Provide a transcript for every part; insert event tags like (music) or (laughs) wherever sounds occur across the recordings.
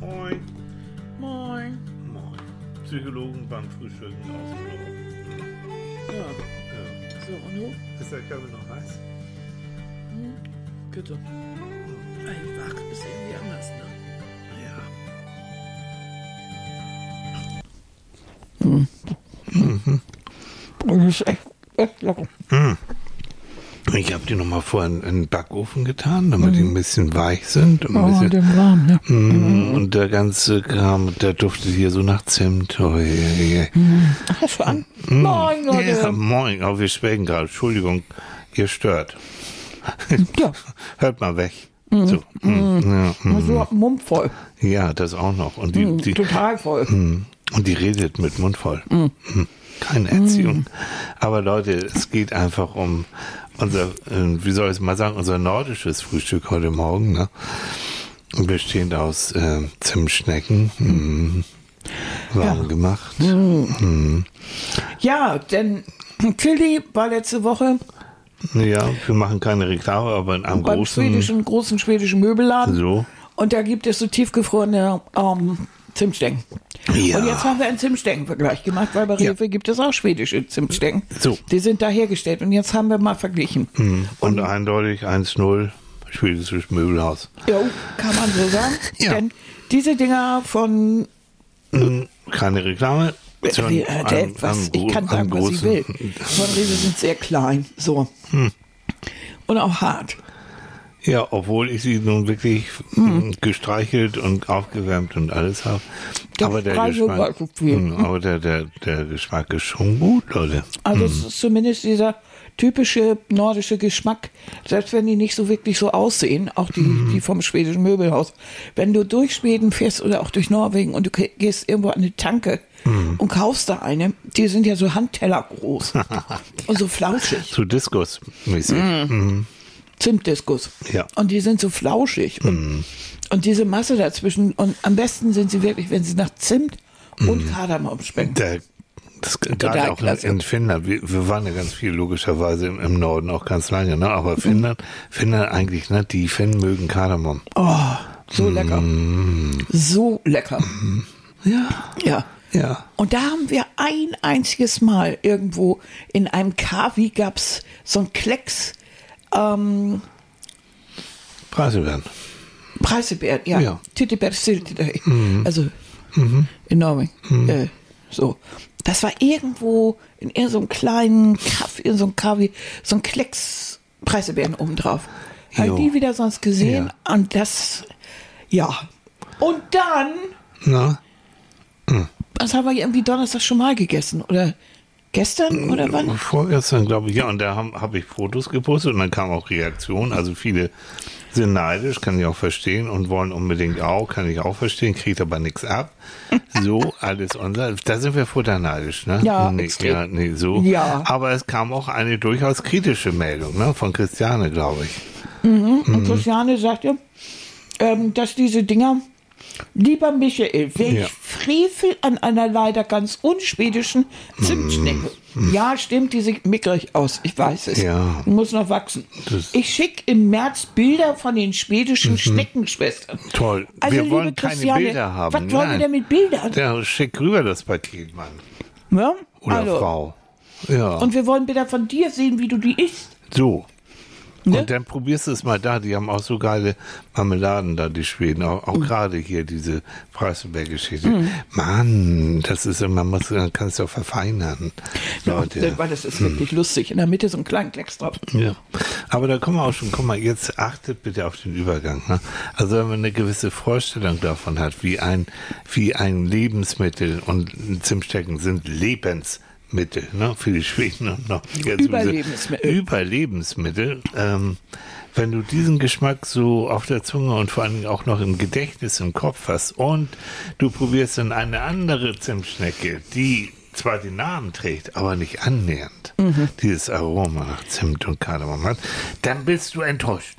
Moin. Moin. Moin. Psychologen beim Frühstücken aus dem Büro. Ja, Ja. so, und du? Ist der Körper noch heiß? Bitte. Ein Wach ist irgendwie anders, ne? Ja. Und das ist echt, echt lecker. Ich habe die nochmal vorher in in den Backofen getan, damit die ein bisschen weich sind. und Ein Oh, bisschen, den warm, ne? Mm, Und der ganze Kram, der duftet hier so nach Zimt. Oh. Ach, hast du an? Moin, Leute. Ja, moin. Oh, wir schwelgen gerade. Entschuldigung, ihr stört. Ja. (laughs) Hört mal weg. So. mm, Ja, mm. So Mund voll. ja, das auch noch. Und die, die, Total voll. Mm. Und die redet mit Mund voll. Mm. Keine Erziehung. Aber Leute, es geht einfach um unser, äh, wie soll ich es mal sagen, unser nordisches Frühstück heute Morgen. Ne? Bestehend aus äh, Zimtschnecken. Mm. Warm Ja. gemacht. Ja, denn (clears throat) Tilly war letzte Woche Ja, wir machen keine Reklame, aber in einem großen. schwedischen, großen schwedischen Möbelladen. So. Und da gibt es so tiefgefrorene ähm, Zimtstecken. Ja. Und jetzt haben wir einen Zimtsteckenvergleich gemacht, weil bei Ja. Rewe gibt es auch schwedische Zimtstecken. So. Die sind da hergestellt. Und jetzt haben wir mal verglichen. Und eindeutig 1-0 schwedisches Möbelhaus. Jo, kann man so sagen. (laughs) Ja. Denn diese Dinger von Mm, Keine Reklame. sondern Äh, der, was, ich kann sagen, was ich will. Von Rewe sind sehr klein. So. Hm. Und auch hart. Ja, obwohl ich sie nun wirklich Hm. mm, gestreichelt und aufgewärmt und alles habe. Aber der Geschmack, viel. Mm, aber der, der, der Geschmack ist schon gut, Leute. Also es ist zumindest dieser typische nordische Geschmack, selbst wenn die nicht so wirklich so aussehen, auch die, die vom schwedischen Möbelhaus. Wenn du durch Schweden fährst oder auch durch Norwegen und du ge- gehst irgendwo an eine Tanke und kaufst da eine, die sind ja so Handteller groß (laughs) und so flauschig. So Diskus-mäßig. Mhm. Zimtdiskus. Ja. Und die sind so flauschig. Und, und diese Masse dazwischen, und am besten sind sie wirklich, wenn sie nach Zimt und Kardamom schmecken. Der, das gerade auch in, klasse. in Finnland. Wir, wir waren ja ganz viel logischerweise im, im Norden auch ganz lange, ne? Aber Finnland, Finnland eigentlich, ne? Die Finnen mögen Kardamom. Oh, so lecker. So lecker. Ja. Ja. Ja. Und da haben wir ein einziges Mal irgendwo in einem Kavi gab's so ein Klecks ähm, Preise werden. Preisebär, ja. Ja. Siltidei. Also in Norwegen. Äh, so. Das war irgendwo in irgendeinem kleinen Kaff, in so einem Kavi, so ein Klecks Preisebären obendrauf. Hab Jo. die wieder sonst gesehen und das, ja. Und dann, Na? das haben wir irgendwie Donnerstag schon mal gegessen, oder gestern, oder wann? Vorgestern, glaube ich, ja. Und da habe hab ich Fotos gepostet und dann kam auch Reaktion. Also viele sind neidisch, kann ich auch verstehen und wollen unbedingt auch, kann ich auch verstehen, kriegt aber nichts ab. (laughs) So, alles unser. Da sind wir futterneidisch, ne? Ja, nee, ja, nee, so. Ja. Aber es kam auch eine durchaus kritische Meldung, ne? Von Christiane, glaube ich. Und Christiane sagte, ähm, dass diese Dinger, lieber Michael, welch Ja. Frevel an einer leider ganz unschwedischen Zimtschnecke. Ja, stimmt, die sieht mickrig aus. Ich weiß es. Ja. Muss noch wachsen. Das- ich schicke im März Bilder von den schwedischen Schneckenschwestern. Toll. Also, wir wollen keine Bilder haben. Was wollen wir denn mit Bildern? Ja, schick rüber das Paket, Mann. Ja? Oder also, Frau. Ja. Und wir wollen Bilder von dir sehen, wie du die isst. So. Ne? Und dann probierst du es mal da. Die haben auch so geile Marmeladen da, die Schweden. Auch, Mhm. auch gerade hier diese Preiselberg-Geschichte. Mann, das ist immer, man muss, man kann es doch verfeinern. Leute. Weil das ist wirklich lustig. In der Mitte so ein kleiner Klecks drauf. Ja. Aber da kommen wir auch schon, guck mal, jetzt achtet bitte auf den Übergang. Ne? Also wenn man eine gewisse Vorstellung davon hat, wie ein, wie ein Lebensmittel und Zimtstecken sind Lebensmittel, ne, für die Schweden und noch Überlebensmittel. Überlebensmittel. Ähm, wenn du diesen Geschmack so auf der Zunge und vor allen Dingen auch noch im Gedächtnis im Kopf hast und du probierst dann eine andere Zimtschnecke, die zwar den Namen trägt, aber nicht annähernd Mhm. dieses Aroma nach Zimt und Kardamom hat, dann bist du enttäuscht.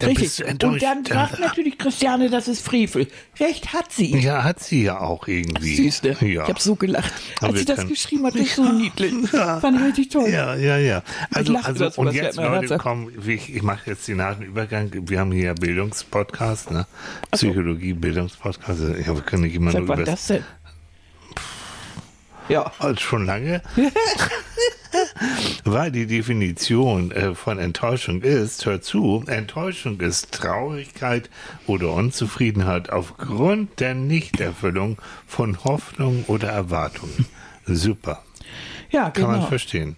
Dann Richtig. bist du enttäuscht. Und dann sagt natürlich Christiane, das ist Frevel. Recht hat sie. ja, hat sie ja auch irgendwie. Süße. Ja. Ich habe so gelacht. Als sie das geschrieben hat, (laughs) ist so niedlich. Fand ich richtig toll. Ja, ja, ja. Also, also und ja jetzt, Leute, komm, ich, ich mache jetzt den nahen Übergang. Wir haben hier ja Bildungspodcast, ne? Psychologie, Bildungspodcast. Ja, wir können nicht immer Seit nur über das denn? Ja. (laughs) Also schon lange. (laughs) Weil die Definition äh, von Enttäuschung ist, hör zu, Enttäuschung ist Traurigkeit oder Unzufriedenheit aufgrund der Nichterfüllung von Hoffnung oder Erwartungen. (laughs) Super. Ja, Kann man genau. verstehen.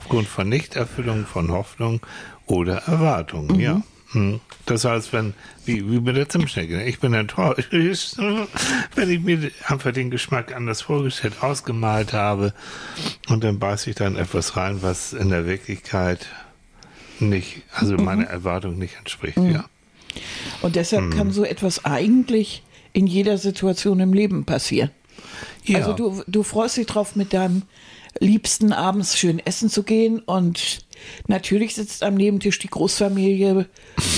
Aufgrund von Nichterfüllung von Hoffnung oder Erwartungen, ja. Hm. Das heißt, wenn, wie, wie mit der Zimtschnecke, ne? ich bin enttäuscht, (laughs) wenn ich mir einfach den Geschmack anders vorgestellt, ausgemalt habe und dann beiße ich dann etwas rein, was in der Wirklichkeit nicht, also meiner Erwartung nicht entspricht, ja. Und deshalb kann so etwas eigentlich in jeder Situation im Leben passieren. ja. Also du, du freust dich drauf, mit deinem Liebsten abends schön essen zu gehen und natürlich sitzt am Nebentisch die Großfamilie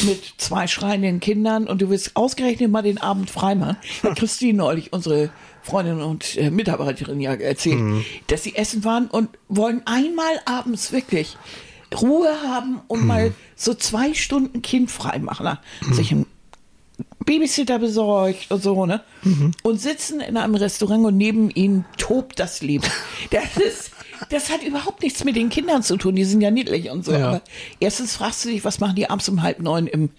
mit zwei schreienden Kindern und du willst ausgerechnet mal den Abend freimachen. Hat (laughs) Christine neulich, unsere Freundin und äh, Mitarbeiterin ja erzählt, dass sie essen waren und wollen einmal abends wirklich Ruhe haben und mal so zwei Stunden Kind freimachen. Sich ein Babysitter besorgt und so, ne? Und sitzen in einem Restaurant und neben ihnen tobt das Leben. (laughs) Das ist, das hat überhaupt nichts mit den Kindern zu tun, die sind ja niedlich und so. Ja. Aber erstens fragst du dich, was machen die abends um halb neun im,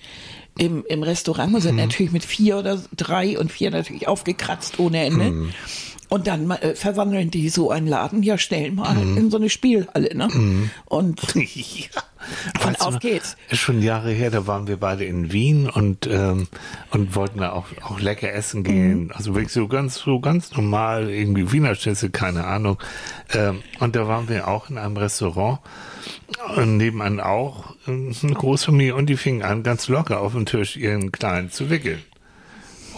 im, im Restaurant und sind natürlich mit vier oder drei und vier natürlich aufgekratzt ohne Ende. Und dann äh, verwandeln die so einen Laden ja schnell mal in so eine Spielhalle, ne? Und (laughs) ja. Von Weißt du auf geht's. Ist schon Jahre her, da waren wir beide in Wien und, ähm, und wollten da auch, auch lecker essen gehen. Mhm. Also wirklich so ganz, so ganz normal, irgendwie Wiener Schnitzel, keine Ahnung. Ähm, und da waren wir auch in einem Restaurant und nebenan auch ähm, eine Großfamilie und die fingen an, ganz locker auf dem Tisch ihren Kleinen zu wickeln.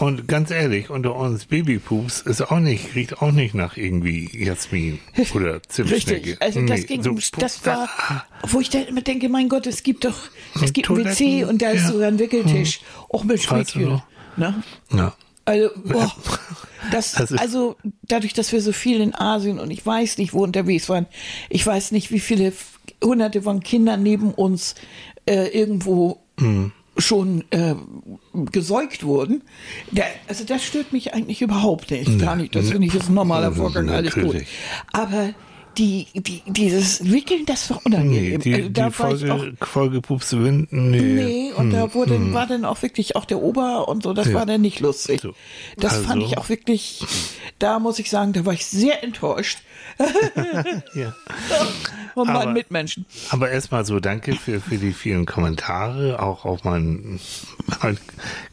Und ganz ehrlich, unter uns Babypups ist auch nicht, riecht auch nicht nach irgendwie Jasmin oder Zimtschnecke. Richtig, also das Nee, ging, so das war, wo ich dann immer denke, mein Gott, es gibt doch, es gibt ein WC und da ist ja. Hm. sogar ein Wickeltisch, auch mit du Spieltür. noch? Ne? Ja. Also, boah, (laughs) das, also dadurch, dass wir so viel in Asien und ich weiß nicht, wo unterwegs waren, ich weiß nicht, wie viele hunderte von Kindern neben uns äh, irgendwo Hm. Schon äh, gesäugt wurden. Da, also das stört mich eigentlich überhaupt nicht. Gar nicht. Das finde ich ist ein normaler Nee, Vorgang, alles gut. Aber die, die, dieses Wickeln, das war Nee, unangenehm. die, Also die da war ich auch Folge, vollgepupste Winden, nee. Nee, und da wurde, war dann auch wirklich auch der Ober und so, das Ja. war dann nicht lustig. So. Das Also- fand ich auch wirklich, da muss ich sagen, da war ich sehr enttäuscht (laughs) Ja. (laughs) von Aber- meinen Mitmenschen. Aber erstmal so danke für, für die vielen Kommentare, auch auf mein, mein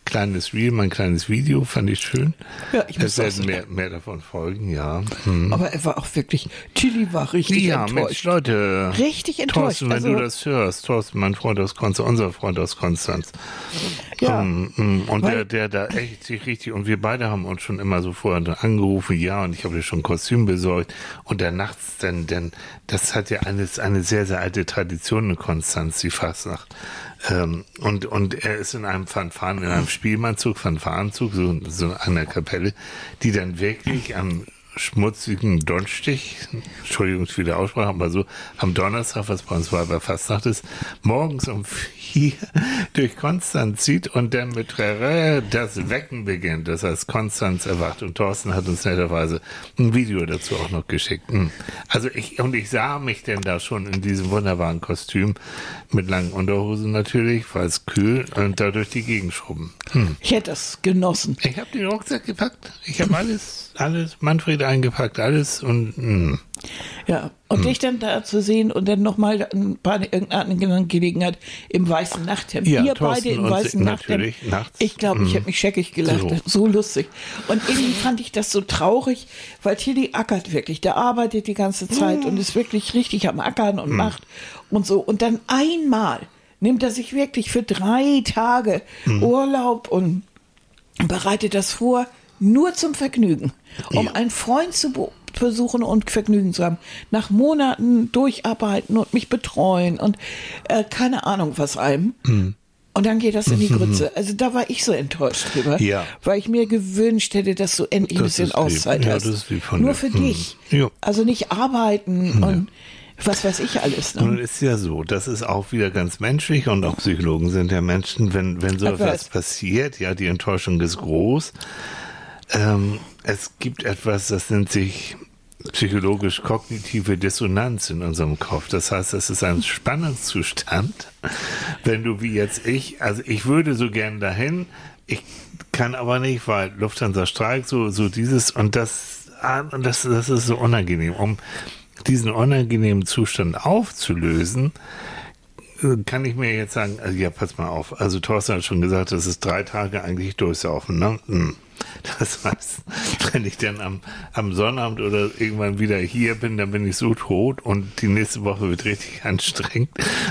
kleines Reel, mein kleines Video, fand ich schön. Ja, ich Es werden mehr, mehr davon folgen, ja. Hm. Aber er war auch wirklich, Chili war richtig Ja, Mensch, enttäuscht. Leute. Richtig enttäuscht, Thorsten, wenn also- du das hörst, Thorsten, mein Freund aus Konstanz, unser Freund aus Konstanz. Ja. Mm, mm, Und Weil- der, der da echt sich richtig, und wir beide haben uns schon immer so vorher angerufen, ja, und ich habe dir schon ein Kostüm besorgt. Und dann nachts, denn, denn, das hat ja eine, eine sehr, sehr alte Tradition in Konstanz, die Fastnacht. Ähm, und, und er ist in einem Fanfaren, in einem Spielmannzug, Fanfarenzug, so, so einer Kapelle, die dann wirklich am schmutzigen Donnerstich, Entschuldigung für die Aussprache, aber so am Donnerstag, was bei uns war, bei Fastnacht ist, morgens um vier (laughs) durch Konstanz zieht und dann mit Trerä das Wecken beginnt. Das heißt, Konstanz erwacht und Thorsten hat uns netterweise ein Video dazu auch noch geschickt. Hm. Also ich, und ich sah mich denn da schon in diesem wunderbaren Kostüm mit langen Unterhosen natürlich, weil es kühl und da durch die Gegend schrubben. Hm. Ich hätte das genossen. Ich habe den Rucksack gepackt. Ich habe alles, alles, Manfred eingepackt, alles und hm. Ja, und dich dann da zu sehen und dann nochmal bei irgendeiner anderen Gelegenheit im weißen Nachthemd. Ja, Ihr beide im weißen Nachthemd. natürlich, nachts. Ich glaube, ich Mhm. hätte mich scheckig gelacht. So. So. lustig. Und irgendwie fand ich das so traurig, weil Tilly ackert wirklich. Der arbeitet die ganze Zeit und ist wirklich richtig am Ackern und macht und so. Und dann einmal nimmt er sich wirklich für drei Tage. Urlaub und bereitet das vor, nur zum Vergnügen, um Ja. einen Freund zu, be- versuchen und Vergnügen zu haben. Nach Monaten durcharbeiten und mich betreuen und äh, keine Ahnung was einem. Mhm. Und dann geht das in die (laughs) Grütze. Also da war ich so enttäuscht drüber, Ja. weil ich mir gewünscht hätte, dass du endlich ein Das bisschen ist lieb. Auszeit Ja, hast. Nur für Mhm. dich. Ja. Also nicht arbeiten und was weiß ich alles. Ne? Nun ist ja so, das ist auch wieder ganz menschlich und auch Psychologen sind ja Menschen, wenn, wenn so etwas passiert, ja, die Enttäuschung ist groß. Ähm, es gibt etwas, das nennt sich psychologisch kognitive Dissonanz in unserem Kopf. Das heißt, es ist ein Spannungszustand, wenn du wie jetzt ich, also ich würde so gern dahin, ich kann aber nicht, weil Lufthansa streikt, so, so dieses und das, ah, das, das ist so unangenehm. Um diesen unangenehmen Zustand aufzulösen, kann ich mir jetzt sagen, also ja, pass mal auf. Also Thorsten hat schon gesagt, das ist drei Tage eigentlich durchsaufen, ne? Hm. Das heißt, wenn ich dann am, am Sonnabend oder irgendwann wieder hier bin, dann bin ich so tot und die nächste Woche wird richtig (laughs) anstrengend,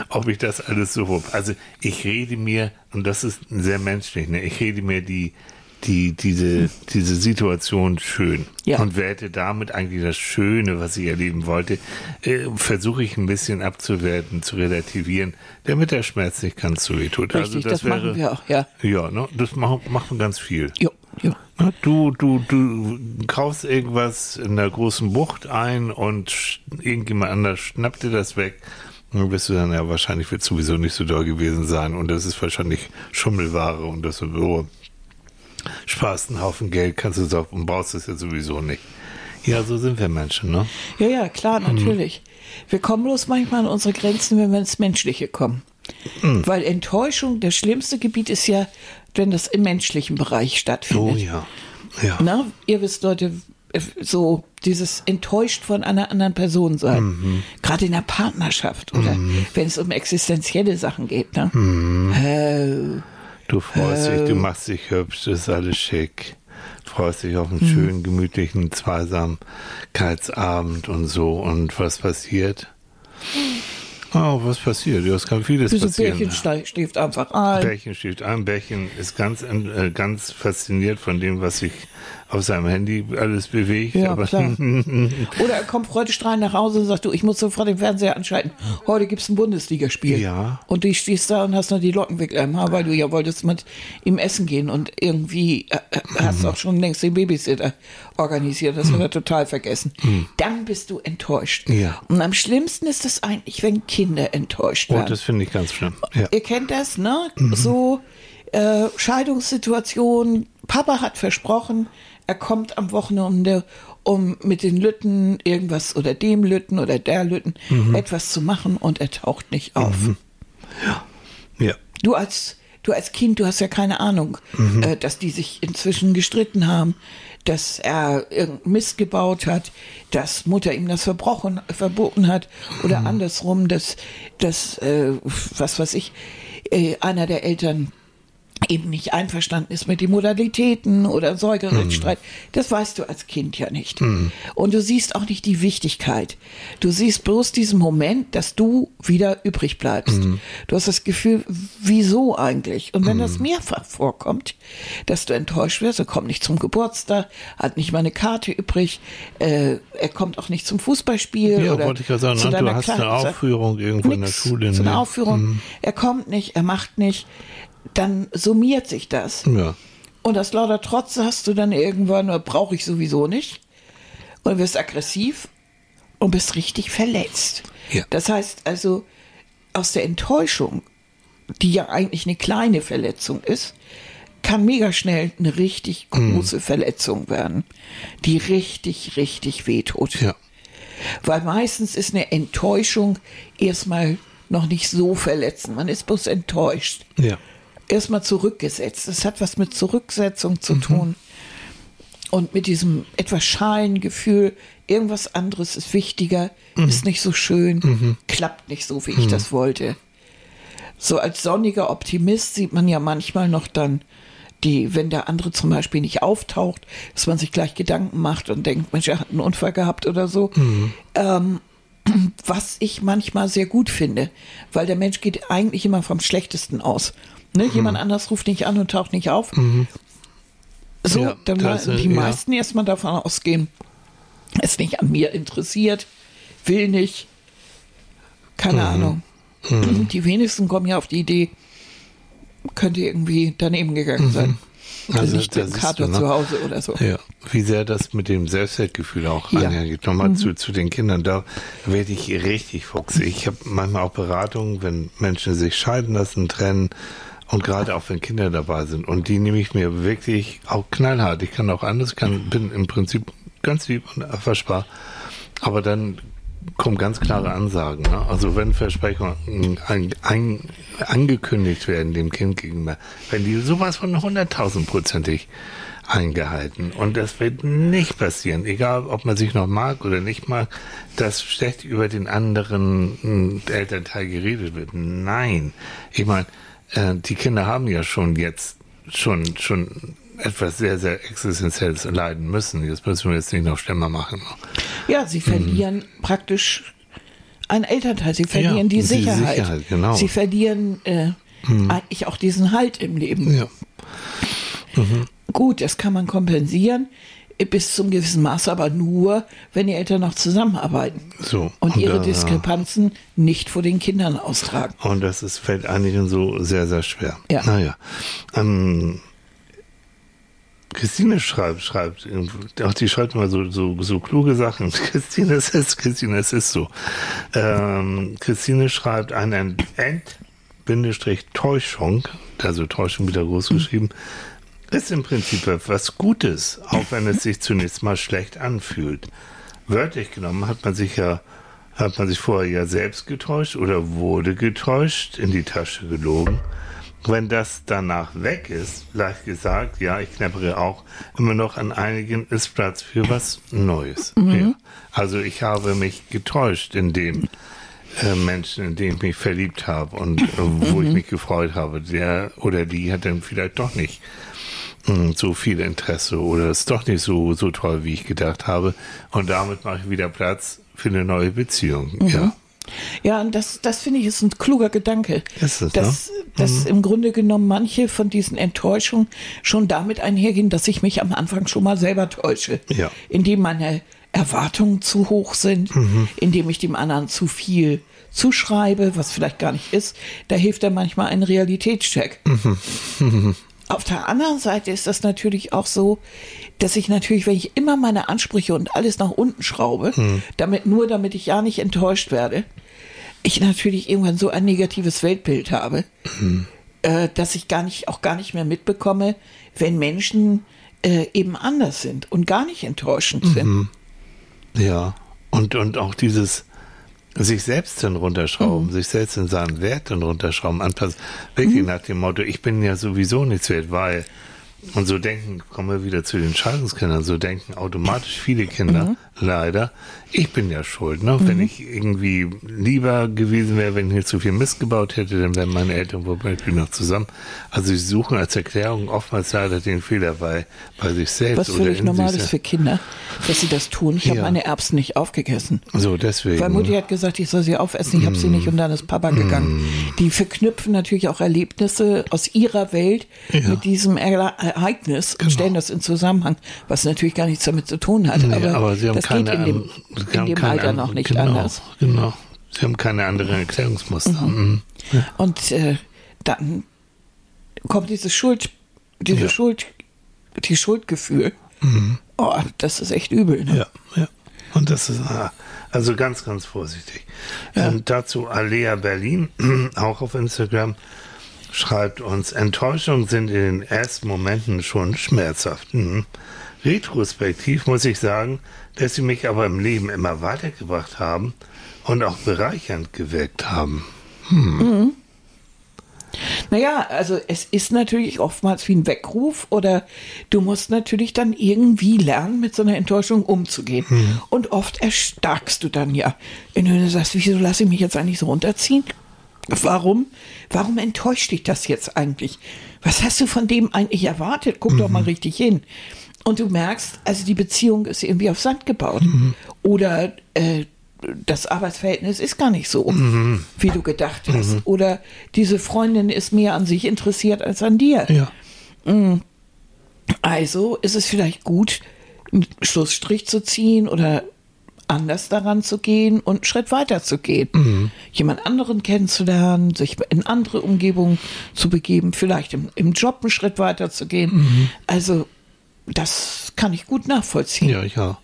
ob ich das alles so, also ich rede mir, und das ist sehr menschlich, ne? Ich rede mir die, die, diese, diese Situation schön Ja. und werte damit eigentlich das Schöne, was ich erleben wollte, äh, versuche ich ein bisschen abzuwerten, zu relativieren, damit der Schmerz nicht ganz so weh tut. Richtig, das machen wir auch, ja. Ja, ne, das machen, machen ganz viel. Jo, jo. Na, Du, du, du kaufst irgendwas in der großen Bucht ein und irgendjemand anders schnappt dir das weg. Und dann bist du dann, ja, wahrscheinlich wird sowieso nicht so doll gewesen sein und das ist wahrscheinlich Schummelware und das so sparst einen Haufen Geld, kannst du sagen und brauchst es ja sowieso nicht. Ja, so sind wir Menschen, ne? Ja, ja, klar, Mhm. natürlich. Wir kommen bloß manchmal an unsere Grenzen, wenn wir ins Menschliche kommen. Mhm. Weil Enttäuschung, das schlimmste Gebiet ist ja, wenn das im menschlichen Bereich stattfindet. Oh ja. Ja. Na, ihr wisst, Leute, äh, so dieses enttäuscht von einer anderen Person sein. Mhm. Gerade in der Partnerschaft oder wenn es um existenzielle Sachen geht. Ne? Mhm. Äh, Du freust dich, du machst dich hübsch, ist alles schick. Freust dich auf einen Mhm. schönen, gemütlichen Zweisamkeitsabend und so. Und was passiert? (laughs) Oh, was passiert? Ja, es kann vieles so passieren. Bärchen schläft einfach ein. Bärchen steht ein. Bärchen ist ganz, äh, ganz fasziniert von dem, was sich auf seinem Handy alles bewegt. Ja, aber klar. (laughs) Oder er kommt freudestrahlend nach Hause und sagt, du, ich muss sofort den Fernseher anschalten. Heute gibt's ein Bundesligaspiel. Ja. Und du stehst da und hast noch die Lockenwickler im Haar, weil du ja wolltest mit ihm essen gehen und irgendwie äh, äh, hast Mhm. auch schon längst den Babysitter organisiert. Das hat er total vergessen. Dann bist du enttäuscht. Mhm. Ja. Und am schlimmsten ist es eigentlich, wenn Kinder enttäuscht oh, werden. das finde ich ganz schlimm. Ja. Ihr kennt das, ne? Mhm. So äh, Scheidungssituation. Papa hat versprochen, er kommt am Wochenende, um mit den Lütten irgendwas oder dem Lütten oder der Lütten Mhm. etwas zu machen und er taucht nicht auf. ja. Du als du als Kind, du hast ja keine Ahnung, Mhm. äh, dass die sich inzwischen gestritten haben, dass er irgendeinen Mist gebaut hat, dass Mutter ihm das verbrochen, verboten hat oder Mhm. andersrum, dass, dass äh, was weiß ich, äh, einer der Eltern eben nicht einverstanden ist mit den Modalitäten oder Säugerechtsstreit. Das weißt du als Kind ja nicht. Und du siehst auch nicht die Wichtigkeit. Du siehst bloß diesen Moment, dass du wieder übrig bleibst. Du hast das Gefühl, wieso eigentlich? Und wenn das mehrfach vorkommt, dass du enttäuscht wirst, er kommt nicht zum Geburtstag, hat nicht mal eine Karte übrig, äh, er kommt auch nicht zum Fußballspiel. Ja, oder wollte ich gerade sagen, zu ne, du hast eine Klasse. Aufführung irgendwo in der Nix. Schule, So eine ne? Aufführung. Er kommt nicht, er macht nicht. Dann summiert sich das. Ja. Und das lauter Trotz hast du dann irgendwann, brauche ich sowieso nicht. Und wirst aggressiv und bist richtig verletzt. Ja. Das heißt also, aus der Enttäuschung, die ja eigentlich eine kleine Verletzung ist, kann mega schnell eine richtig Mhm. große Verletzung werden, die richtig, richtig wehtut. Ja. Weil meistens ist eine Enttäuschung erstmal noch nicht so verletzend. Man ist bloß enttäuscht Ja. Erstmal zurückgesetzt. Das hat was mit Zurücksetzung zu tun. Und mit diesem etwas schalen Gefühl, irgendwas anderes ist wichtiger, ist nicht so schön, klappt nicht so, wie ich das wollte. So als sonniger Optimist sieht man ja manchmal noch dann die, wenn der andere zum Beispiel nicht auftaucht, dass man sich gleich Gedanken macht und denkt, Mensch, er hat einen Unfall gehabt oder so. Ähm, (clears throat) was ich manchmal sehr gut finde, weil der Mensch geht eigentlich immer vom Schlechtesten aus. Ne? Jemand anders ruft nicht an und taucht nicht auf. So, Ja, dann werden die ja. meisten erstmal davon ausgehen, ist nicht an mir interessiert, will nicht, keine Ahnung. Die wenigsten kommen ja auf die Idee, könnte irgendwie daneben gegangen sein. Also Also, nicht mit Kater ne? zu Hause oder so. Ja, wie sehr das mit dem Selbstwertgefühl auch Ja. einhergeht. Nochmal zu, zu den Kindern, da werde ich richtig fuchsig. Ich habe manchmal auch Beratungen, wenn Menschen sich scheiden lassen, trennen und gerade auch wenn Kinder dabei sind. Und die nehme ich mir wirklich auch knallhart. Ich kann auch anders, kann, bin im Prinzip ganz lieb und erfassbar. Aber dann kommen ganz klare Ansagen. Ne? Also wenn Versprechungen ein, ein, angekündigt werden dem Kind gegenüber, wenn die sowas von hunderttausendprozentig eingehalten und das wird nicht passieren, egal ob man sich noch mag oder nicht mag, dass schlecht über den anderen äh, Elternteil geredet wird. Nein, ich meine, äh, die Kinder haben ja schon jetzt schon schon etwas sehr, sehr Existenzielles leiden müssen. Das müssen wir jetzt nicht noch schlimmer machen. Ja, sie verlieren praktisch ein Elternteil. Sie verlieren Ja, die die Sicherheit. Sicherheit, genau. Sie verlieren äh, eigentlich auch diesen Halt im Leben. Ja. Gut, das kann man kompensieren bis zum gewissen Maß, aber nur, wenn die Eltern noch zusammenarbeiten So, und und ihre da- Diskrepanzen nicht vor den Kindern austragen. Und das ist, fällt einigen so sehr, sehr schwer. Ja. Naja. Ähm, Christine schreibt, schreibt, auch die schreibt immer so, so, so kluge Sachen. (laughs) Christine, es ist, Christine, es ist so. Ähm, Christine schreibt eine Ent, Bindestrich Täuschung, also Täuschung wieder groß geschrieben, ist im Prinzip etwas Gutes, auch wenn es sich zunächst mal schlecht anfühlt. Wörtlich genommen hat man sich ja, hat man sich vorher ja selbst getäuscht oder wurde getäuscht, in die Tasche gelogen. Wenn das danach weg ist, leicht gesagt, ja, ich knappere auch immer noch an einigen, ist Platz für was Neues. Ja. Also ich habe mich getäuscht in dem äh, Menschen, in den ich mich verliebt habe und äh, wo ich mich gefreut habe. Der oder die hat dann vielleicht doch nicht so viel Interesse oder ist doch nicht so, so toll, wie ich gedacht habe. Und damit mache ich wieder Platz für eine neue Beziehung. Ja. Ja, und das, das finde ich ist ein kluger Gedanke. Ist es, dass, ne? dass im Grunde genommen manche von diesen Enttäuschungen schon damit einhergehen, dass ich mich am Anfang schon mal selber täusche. Ja. Indem meine Erwartungen zu hoch sind, indem ich dem anderen zu viel zuschreibe, was vielleicht gar nicht ist. Da hilft dann manchmal ein Realitätscheck. (laughs) Auf der anderen Seite ist das natürlich auch so, dass ich natürlich, wenn ich immer meine Ansprüche und alles nach unten schraube, damit nur damit ich ja nicht enttäuscht werde, ich natürlich irgendwann so ein negatives Weltbild habe, äh, dass ich gar nicht auch gar nicht mehr mitbekomme, wenn Menschen äh, eben anders sind und gar nicht enttäuschend sind. Ja. Und, und auch dieses sich selbst dann runterschrauben, sich selbst in seinen Wert dann runterschrauben, anpassen. Wirklich nach dem Motto, ich bin ja sowieso nichts wert, weil und so denken, kommen wir wieder zu den Scheidungskindern, so denken automatisch viele Kinder, leider, ich bin ja schuld. Ne? Wenn ich irgendwie lieber gewesen wäre, wenn ich nicht so viel Mist gebaut hätte, dann wären meine Eltern wohl bald wieder noch zusammen. Also sie suchen als Erklärung oftmals leider den Fehler bei, bei sich selbst. Was völlig normal ist für. Kinder, dass sie das tun. Ich habe Ja. meine Erbsen nicht aufgegessen. So, deswegen. Weil Mutti hat gesagt, ich soll sie aufessen, ich habe sie nicht und dann ist Papa gegangen. Die verknüpfen natürlich auch Erlebnisse aus ihrer Welt Ja. mit diesem Ereignis und stellen das in Zusammenhang, was natürlich gar nichts damit zu tun hat. Nee, aber, aber sie haben geht in dem, in dem keine Alter noch nicht genau, anders. Genau. Sie haben keine anderen Erklärungsmuster. Mhm. Und äh, dann kommt dieses Schuld, diese Ja. Schuld, die Schuldgefühl. Oh, das ist echt übel. Ne? Ja, ja. Und das ist ah, also ganz, ganz vorsichtig. Ähm, dazu Alea Berlin, (clears throat) auch auf Instagram, schreibt uns, Enttäuschungen sind in den ersten Momenten schon schmerzhaft. Mhm. Retrospektiv muss ich sagen, dass sie mich aber im Leben immer weitergebracht haben und auch bereichernd gewirkt haben. Naja, also es ist natürlich oftmals wie ein Weckruf oder du musst natürlich dann irgendwie lernen, mit so einer Enttäuschung umzugehen. Und oft erstarkst du dann ja. Wenn du sagst, wieso lasse ich mich jetzt eigentlich so runterziehen? Warum? Warum enttäuscht dich das jetzt eigentlich? Was hast du von dem eigentlich erwartet? Guck doch mal richtig hin. Und du merkst, also die Beziehung ist irgendwie auf Sand gebaut. Oder äh, das Arbeitsverhältnis ist gar nicht so, wie du gedacht hast. Oder diese Freundin ist mehr an sich interessiert als an dir. Ja. Also ist es vielleicht gut, einen Schlussstrich zu ziehen oder anders daran zu gehen und einen Schritt weiter zu gehen. Mhm. Jemand anderen kennenzulernen, sich in andere Umgebungen zu begeben, vielleicht im, im Job einen Schritt weiter zu gehen. Mhm. Also das kann ich gut nachvollziehen. Ja, ja.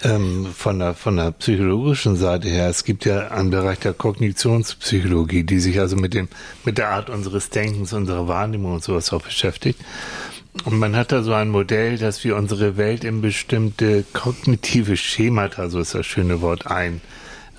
Ähm, von, der, von der psychologischen Seite her, es gibt ja einen Bereich der Kognitionspsychologie, die sich also mit, dem, mit der Art unseres Denkens, unserer Wahrnehmung und sowas auch beschäftigt. Und man hat da so ein Modell, dass wir unsere Welt in bestimmte kognitive Schemata, so ist das schöne Wort, ein,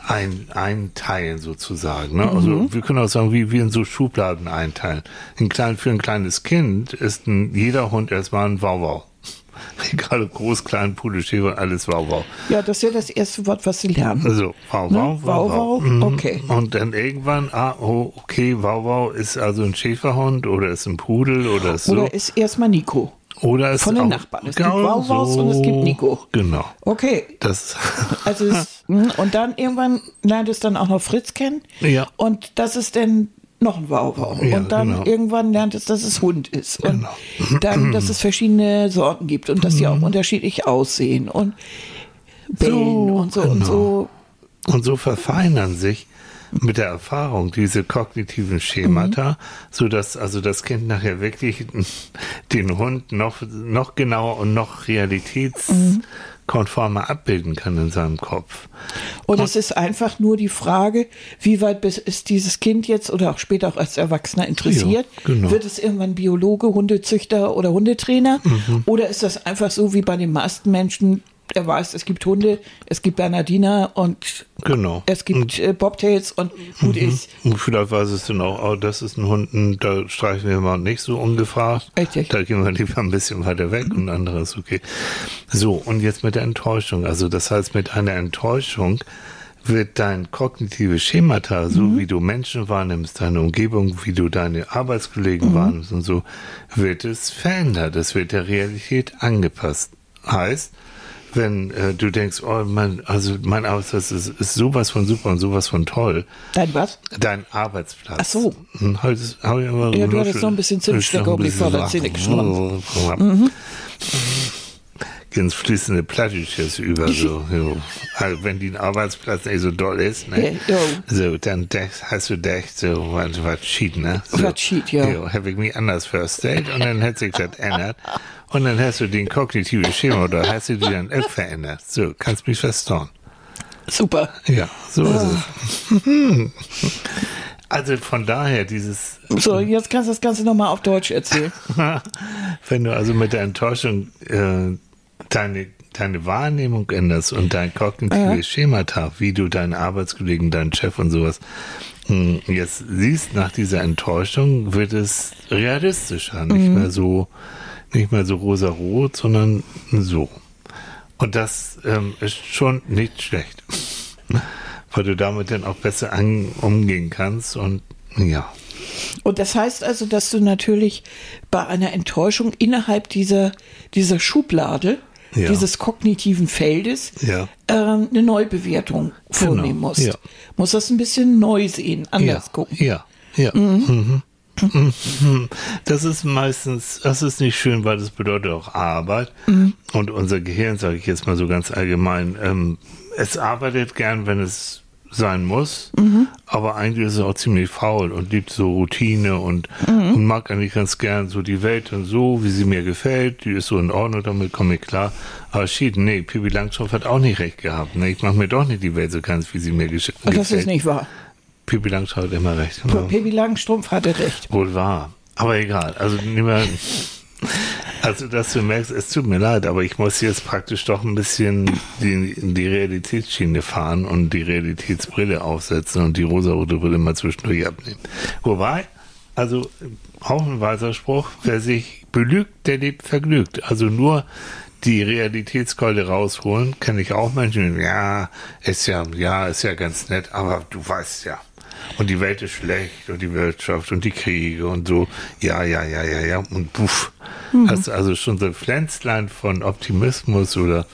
ein, einteilen sozusagen. Ne? Also wir können auch sagen, wie wir in so Schubladen einteilen. Ein klein, für ein kleines Kind ist ein, jeder Hund erstmal ein Wauwau. (laughs) Egal ob groß, klein, Pudel, Schäfer, alles Wauwau. Ja, das ist ja das erste Wort, was Sie lernen. Also Wauwau, Ne? Wauwau, Mhm. okay. Und dann irgendwann, ah, oh, okay, Wauwau ist also ein Schäferhund oder ist ein Pudel oder ist so. Oder ist erstmal Nico. Oder ist von den auch- Nachbarn. Es gibt Genau Wauwaus und es gibt Nico. Genau. Okay. Das, (laughs) Also es, (laughs) hm, und dann irgendwann lernt es dann auch noch Fritz kennen. Ja. Und das ist dann noch ein Wauwau. Ja, und dann genau. irgendwann lernt es, dass es Hund ist. Und Genau. (clears throat) dann, dass es verschiedene Sorten gibt und dass Mhm. auch unterschiedlich aussehen und bellen So, und so und genau. so. und so verfeinern sich mit der Erfahrung diese kognitiven Schemata, so dass also das Kind nachher wirklich den Hund noch noch genauer und noch realitätskonformer abbilden kann in seinem Kopf. Und es ist einfach nur die Frage, wie weit ist dieses Kind jetzt oder auch später auch als Erwachsener interessiert? Ja, genau. Wird es irgendwann Biologe, Hundezüchter oder Hundetrainer? Mhm. Oder ist das einfach so wie bei den meisten Menschen, er weiß, es gibt Hunde, es gibt Bernardiner und Genau. es gibt äh, Bobtails und gut ist. Und vielleicht weiß es dann auch, oh, das ist ein Hund, und da streichen wir mal nicht so ungefragt. Richtig. Da gehen wir lieber ein bisschen weiter weg und andere ist okay. So, und jetzt mit der Enttäuschung. Also das heißt, mit einer Enttäuschung wird dein kognitives Schemata, so wie du Menschen wahrnimmst, deine Umgebung, wie du deine Arbeitskollegen wahrnimmst und so, wird es verändert. Es wird der Realität angepasst. Heißt, wenn äh, du denkst, oh mein, also mein Arbeitsplatz ist, ist sowas von super und sowas von toll, Dein was? Dein Arbeitsplatz. Ach so. Hm, Halt, hab ich immer Ja, du hattest noch ein bisschen ein um die Vorderzähne geschwommen. Ganz fließende Plattitüds über so. jo. Also wenn die ein Arbeitsplatz nicht so doll ist, ne? Ja, so, dann denkst, hast du gedacht, so, was, was schied, ne? So, Was schied, ja. Jo, habe ich mich anders First Date und dann hat sich das (laughs) ändert. Und dann hast du den kognitiven Schema oder hast du die dann auch (laughs) verändert. So, kannst mich verstauen. Super. Ja, so ist es. (laughs) Also von daher dieses So, jetzt kannst du das Ganze nochmal auf Deutsch erzählen. (laughs) Wenn du also mit der Enttäuschung äh, deine, deine Wahrnehmung änderst und dein kognitives Schemata, wie du deinen Arbeitskollegen, deinen Chef und sowas mh, jetzt siehst nach dieser Enttäuschung, wird es realistischer, nicht mehr so, nicht mehr so rosa-rot, sondern so. Und das ähm, ist schon nicht schlecht. (laughs) Weil du damit dann auch besser an, umgehen kannst und ja. Und das heißt also, dass du natürlich bei einer Enttäuschung innerhalb dieser, dieser Schublade, Ja. dieses kognitiven Feldes, Ja. ähm, eine Neubewertung vornehmen musst. ja. Musst das ein bisschen neu sehen, anders gucken. Ja, ja. Mhm. Mhm. Das ist meistens, das ist nicht schön, weil das bedeutet auch Arbeit. Mhm. Und unser Gehirn, sage ich jetzt mal so ganz allgemein, ähm, es arbeitet gern, wenn es sein muss, Mhm. aber eigentlich ist es auch ziemlich faul und liebt so Routine und, Mhm. und mag eigentlich ganz gern so die Welt und so, wie sie mir gefällt, die ist so in Ordnung, damit komme ich klar. Aber shit, nee, Pippi Langstrumpf hat auch nicht recht gehabt. Ne? Ich mache mir doch nicht die Welt so ganz, wie sie mir gesch- Und gefällt. das ist nicht wahr. Pippi Langstrumpf hat immer recht. Ja. Pippi Langstrumpf hatte recht. Wohl wahr. Aber egal. Also wir, also dass du merkst, es tut mir leid, aber ich muss jetzt praktisch doch ein bisschen die, die Realitätsschiene fahren und die Realitätsbrille aufsetzen und die rosarote Brille mal zwischendurch abnehmen. Wobei, also auch ein weiser Spruch, wer sich belügt, der lebt vergnügt. Also nur die Realitätskeule rausholen, kenne ich auch Menschen, ja, ist ja, ja, ist ja ganz nett, aber du weißt ja. Und die Welt ist schlecht und die Wirtschaft und die Kriege und so. Ja, ja, ja, ja, ja. Und puff. Hast du also schon so ein Pflänzlein von Optimismus oder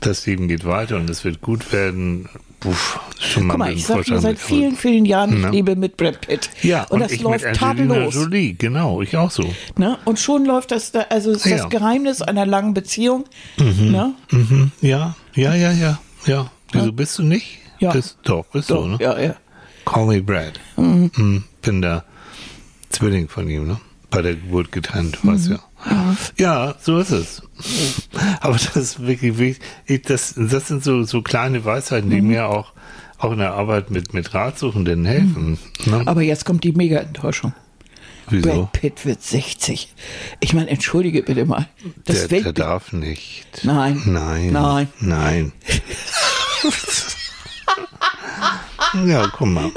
das Leben geht weiter und es wird gut werden. uff, schon mal Guck mal, ich sag Vorstand seit vielen, vielen Jahren, ich lebe mit Brad Pitt. Ja, und, das ich läuft mit Angelina tadellos. Jolie, genau, ich auch so. Ne? Und schon läuft das, da, also ist Ja. das Geheimnis einer langen Beziehung. Ne? Mhm, ja, ja, ja, ja, ja. Wieso bist du nicht? Ja. Bist, doch, bist So, du, ne? ja, ja. Call me Brad. Mhm. Bin der Zwilling von ihm, ne? Bei der Geburt getrennt, weißt ja. Ja, so ist es. Aber das ist wirklich wichtig. Ich, das, das sind so, so kleine Weisheiten, die mir auch, auch in der Arbeit mit, mit Ratsuchenden helfen. Ne? Aber jetzt kommt die Mega-Enttäuschung. Wieso? Brad Pitt wird 60. Ich meine, entschuldige bitte mal. Das Der, der darf nicht. Nein. Nein. Nein. Nein. (laughs) (laughs) (laughs) ja, guck mal.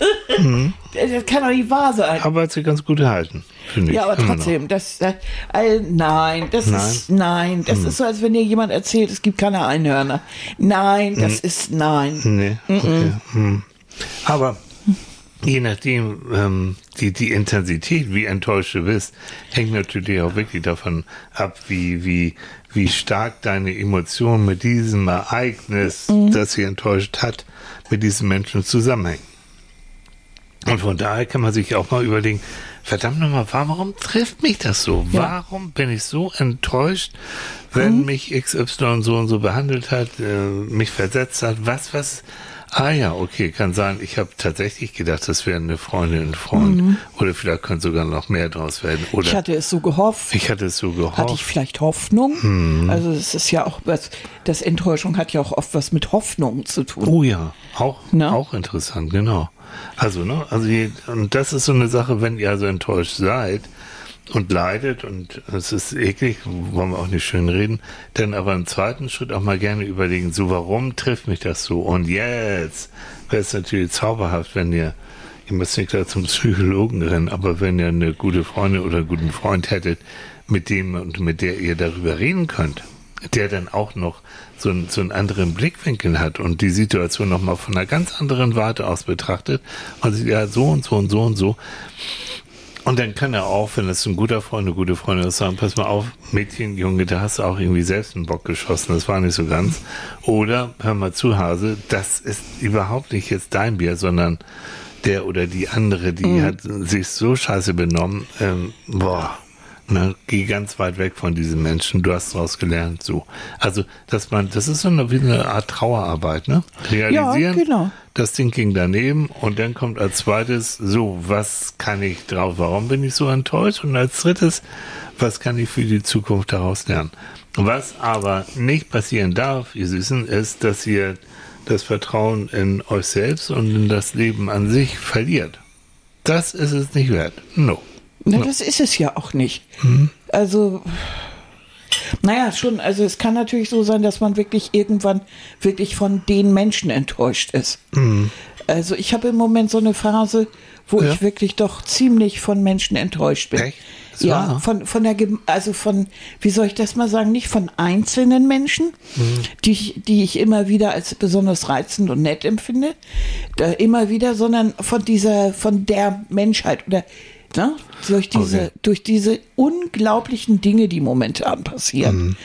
das kann doch nicht wahr sein. Aber hat sich ganz gut erhalten, finde ich. Ja, aber trotzdem, das, das äh, nein, das Nein? ist nein, das ist so, als wenn dir jemand erzählt, es gibt keine Einhörner. Nein, das ist nein. Nee, okay. Hm. Aber je nachdem, ähm, die, die Intensität, wie enttäuscht du bist, hängt natürlich auch wirklich davon ab, wie, wie, wie stark deine Emotionen mit diesem Ereignis, das sie enttäuscht hat, mit diesen Menschen zusammenhängen. Und von daher kann man sich auch mal überlegen, verdammt nochmal, warum trifft mich das so? Ja. Warum bin ich so enttäuscht, wenn mich XY so und so behandelt hat, äh, mich versetzt hat? Was, was? Ah ja, okay, kann sein. Ich habe tatsächlich gedacht, das wäre eine Freundin, ein Freund. Oder vielleicht könnte sogar noch mehr draus werden. Oder Ich hatte es so gehofft. ich hatte es so gehofft. Hatte ich vielleicht Hoffnung? Mhm. Also es ist ja auch was, das Enttäuschung hat ja auch oft was mit Hoffnung zu tun. Oh ja, auch, Ne? auch interessant, genau. Also, ne, also, je, und das ist so eine Sache, wenn ihr also enttäuscht seid und leidet und es ist eklig, wollen wir auch nicht schön reden, dann aber im zweiten Schritt auch mal gerne überlegen, so, warum trifft mich das so? Und jetzt wäre es natürlich zauberhaft, wenn ihr, ihr müsst nicht gleich zum Psychologen rennen, aber wenn ihr eine gute Freundin oder einen guten Freund hättet, mit dem und mit der ihr darüber reden könnt, der dann auch noch so, einen- so einen anderen Blickwinkel hat und die Situation nochmal von einer ganz anderen Warte aus betrachtet und sieht, ja, so und so und so und so. Und dann kann er auch, wenn es ein guter Freund, eine gute Freundin ist, sagen, pass mal auf, Mädchen, Junge, da hast du auch irgendwie selbst einen Bock geschossen, das war nicht so ganz. Oder, hör mal zu, Hase, das ist überhaupt nicht jetzt dein Bier, sondern der oder die andere, die hat sich so scheiße benommen, ähm, boah, ne, geh ganz weit weg von diesen Menschen, du hast daraus gelernt, so. Also, dass man, das ist so eine, wie eine Art Trauerarbeit, ne? Realisieren, Ja, genau. das Ding ging daneben und dann kommt als zweites, so, was kann ich drauf, warum bin ich so enttäuscht? Und als drittes, was kann ich für die Zukunft daraus lernen? Was aber nicht passieren darf, ihr Süßen, ist, dass ihr das Vertrauen in euch selbst und in das Leben an sich verliert. Das ist es nicht wert. No. Na, das ist es ja auch nicht. Mhm. Also, naja, schon, also es kann natürlich so sein, dass man wirklich irgendwann wirklich von den Menschen enttäuscht ist. Also ich habe im Moment so eine Phase, wo Mhm. Ja. ich wirklich doch ziemlich von Menschen enttäuscht bin. Echt? Ja, wahr? von, von der, also von, wie soll ich das mal sagen, nicht von einzelnen Menschen, Mhm. die, ich, die ich immer wieder als besonders reizend und nett empfinde, da immer wieder, sondern von dieser, von der Menschheit oder ne, durch diese, Okay. durch diese unglaublichen Dinge, die momentan passieren. Mhm.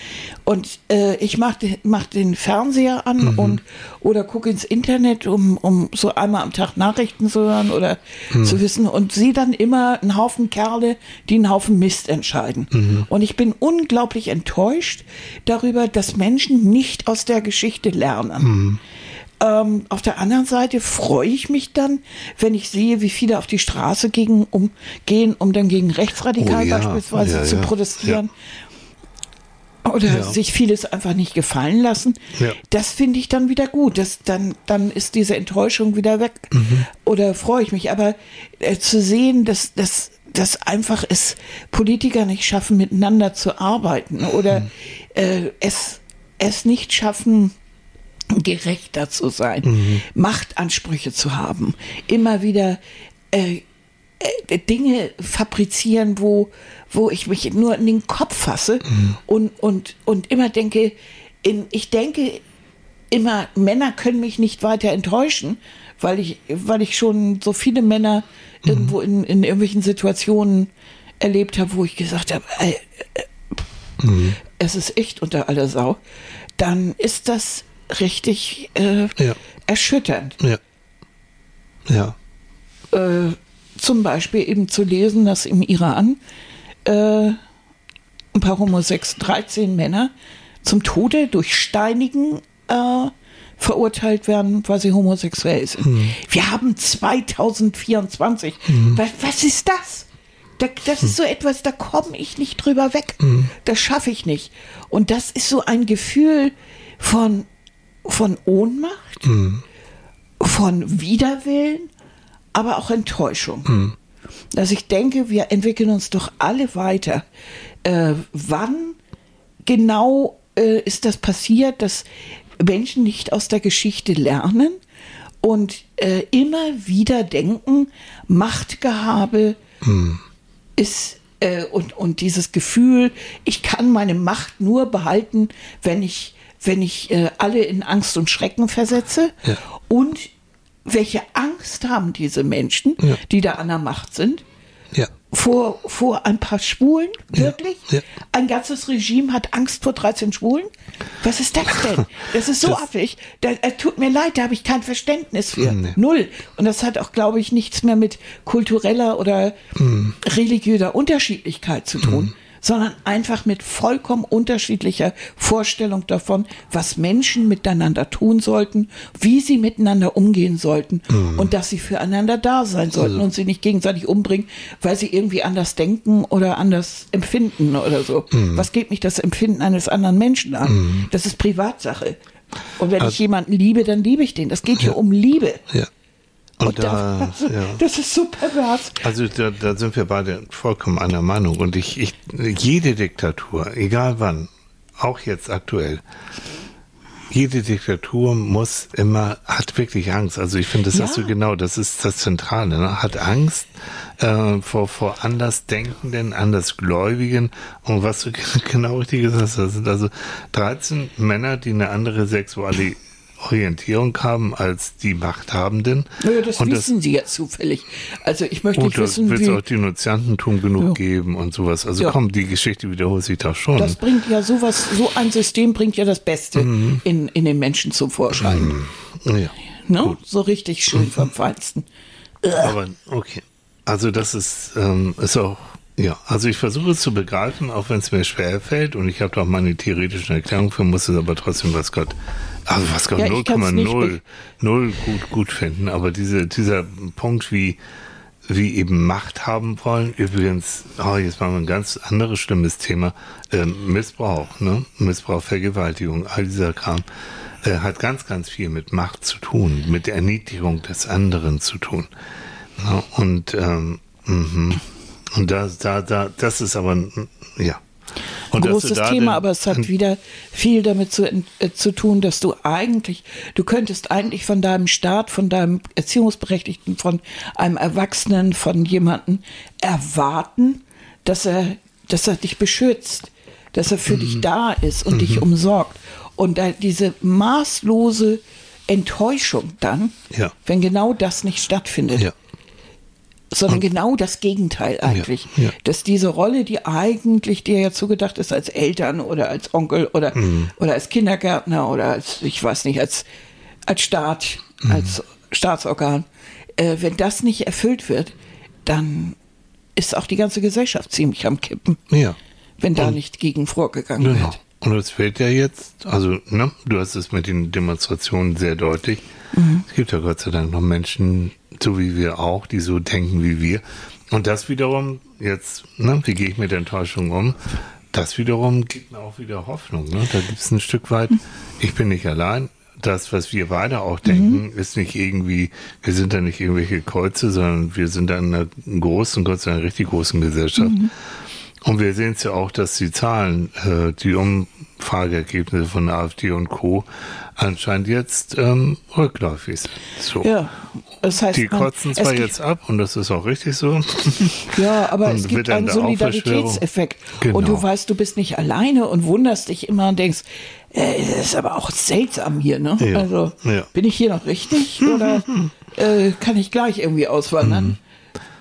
Und äh, ich mach, den- mach den Fernseher an Mhm. und oder gucke ins Internet, um, um so einmal am Tag Nachrichten zu hören oder Mhm. zu wissen und sehe dann immer einen Haufen Kerle, die einen Haufen Mist entscheiden. Mhm. Und ich bin unglaublich enttäuscht darüber, dass Menschen nicht aus der Geschichte lernen. Ähm, auf der anderen Seite freue ich mich dann, wenn ich sehe, wie viele auf die Straße gegen, um, gehen, um dann gegen Rechtsradikal Oh ja, beispielsweise ja, zu ja, protestieren. Oder sich vieles einfach nicht gefallen lassen. Das finde ich dann wieder gut. Das, dann, dann ist diese Enttäuschung wieder weg. Mhm. Oder freue ich mich. Aber äh, zu sehen, dass, dass, dass einfach es Politiker nicht schaffen, miteinander zu arbeiten oder Mhm. äh, es, es nicht schaffen, gerechter zu sein, Machtansprüche zu haben, immer wieder äh, äh, Dinge fabrizieren, wo, wo ich mich nur in den Kopf fasse und, und, und immer denke, in, ich denke immer, Männer können mich nicht weiter enttäuschen, weil ich, weil ich schon so viele Männer irgendwo in, in irgendwelchen Situationen erlebt habe, wo ich gesagt habe, äh, es ist echt unter aller Sau, dann ist das richtig äh, Ja. erschütternd. Ja. Ja. Äh, zum Beispiel eben zu lesen, dass im Iran äh, ein paar Homosex, 13 Männer zum Tode durch Steinigen äh, verurteilt werden, weil sie homosexuell sind. Wir haben 2024. Was, was ist das? Da, das ist so etwas, da komme ich nicht drüber weg. Das schaffe ich nicht. Und das ist so ein Gefühl von, von Ohnmacht, von Widerwillen, aber auch Enttäuschung. Dass ich denke, wir entwickeln uns doch alle weiter. Äh, wann genau äh, ist das passiert, dass Menschen nicht aus der Geschichte lernen und äh, immer wieder denken, Machtgehabe ist äh, und, und dieses Gefühl, ich kann meine Macht nur behalten, wenn ich, wenn ich äh, alle in Angst und Schrecken versetze. Ja. Und welche Angst haben diese Menschen, Ja. die da an der Macht sind? Ja. Vor, vor ein paar Schwulen? Wirklich? Ein ganzes Regime hat Angst vor 13 Schwulen? Was ist das denn? Das ist so Das- affig. Da, äh, tut mir leid, da habe ich kein Verständnis für. Nee. Null. Und das hat auch, glaube ich, nichts mehr mit kultureller oder Mhm. religiöser Unterschiedlichkeit zu tun, sondern einfach mit vollkommen unterschiedlicher Vorstellung davon, was Menschen miteinander tun sollten, wie sie miteinander umgehen sollten Mhm. und dass sie füreinander da sein sollten Also und sie nicht gegenseitig umbringen, weil sie irgendwie anders denken oder anders empfinden oder so. Mhm. Was geht mich das Empfinden eines anderen Menschen an? Das ist Privatsache. Und wenn ich Also- jemanden liebe, dann liebe ich den. Das geht hier um Liebe. Ja. Und, Und da, da, ja. (laughs) das ist so pervers. Also da, da sind wir beide vollkommen einer Meinung. Und ich, ich, jede Diktatur, egal wann, auch jetzt aktuell, jede Diktatur muss immer, hat wirklich Angst. Also ich finde, das Ja. hast du genau, das ist das Zentrale, ne? hat Angst äh, vor, vor Andersdenkenden, Andersgläubigen. Und was du (laughs) genau richtig gesagt hast, das sind also 13 Männer, die eine andere sexuelle Orientierung haben als die Machthabenden. Naja, das Und wissen Sie jetzt zufällig. Also ich möchte nicht und da wissen, wird es auch Denunziantentum genug Ja. geben und sowas. Also Ja. komm, die Geschichte wiederholt sich da schon. Das bringt ja sowas, so ein System bringt ja das Beste Mhm. in, in den Menschen zum Vorschein. ja. Ne? So richtig Mhm. schön vom Feinsten. Aber okay. Also das ist, ähm, ist auch, ja, also ich versuche es zu begreifen, auch wenn es mir schwer fällt und ich habe da auch meine theoretischen Erklärungen für, muss es aber trotzdem was Gott, also was Gott Ja, ich kann's nicht 0,0 null gut, gut finden. Aber diese, dieser Punkt, wie, wie eben Macht haben wollen, übrigens, oh, jetzt machen wir ein ganz anderes schlimmes Thema, ähm, Missbrauch, ne? Missbrauch, Vergewaltigung, all dieser Kram, äh, hat ganz, ganz viel mit Macht zu tun, mit der Erniedrigung des anderen zu tun. Ja, und ähm, mhm. und da, da, da, das ist aber ja. Und Großes Thema, aber es hat wieder viel damit zu, äh, zu tun, dass du eigentlich, du könntest eigentlich von deinem Staat, von deinem Erziehungsberechtigten, von einem Erwachsenen, von jemandem erwarten, dass er, dass er dich beschützt, dass er für Mhm. dich da ist und dich umsorgt. Und da diese maßlose Enttäuschung dann, Ja. wenn genau das nicht stattfindet ja. Sondern genau das Gegenteil eigentlich. ja. Dass diese Rolle, die eigentlich dir ja zugedacht ist als Eltern oder als Onkel oder, Mhm. oder als Kindergärtner oder als, ich weiß nicht, als, als Staat, Mhm. als Staatsorgan, äh, wenn das nicht erfüllt wird, dann ist auch die ganze Gesellschaft ziemlich am Kippen, Ja. wenn da Und- nicht gegen vorgegangen Genau. wird. Und es fällt ja jetzt, also, ne, du hast es mit den Demonstrationen sehr deutlich. Mhm. Es gibt ja Gott sei Dank noch Menschen, so wie wir auch, die so denken wie wir. Und das wiederum, jetzt, ne, wie gehe ich mit der Enttäuschung um? Das wiederum gibt mir auch wieder Hoffnung. Ne? Da gibt es ein Stück weit, ich bin nicht allein. Das, was wir beide auch denken, ist nicht irgendwie, wir sind da nicht irgendwelche Kreuze, sondern wir sind da in einer großen, Gott sei Dank richtig großen Gesellschaft. Und wir sehen es ja auch, dass die Zahlen, äh, die Umfrageergebnisse von AfD und Co. anscheinend jetzt ähm, rückläufig sind. So. Ja, das heißt, Die kotzen zwar jetzt ab und das ist auch richtig so. (laughs) Ja, aber Und es gibt einen Solidaritätseffekt. Genau. Und du weißt, du bist nicht alleine und wunderst dich immer und denkst, äh, das ist aber auch seltsam hier, ne? Ja, Also ja. bin ich hier noch richtig oder (laughs) äh, kann ich gleich irgendwie auswandern?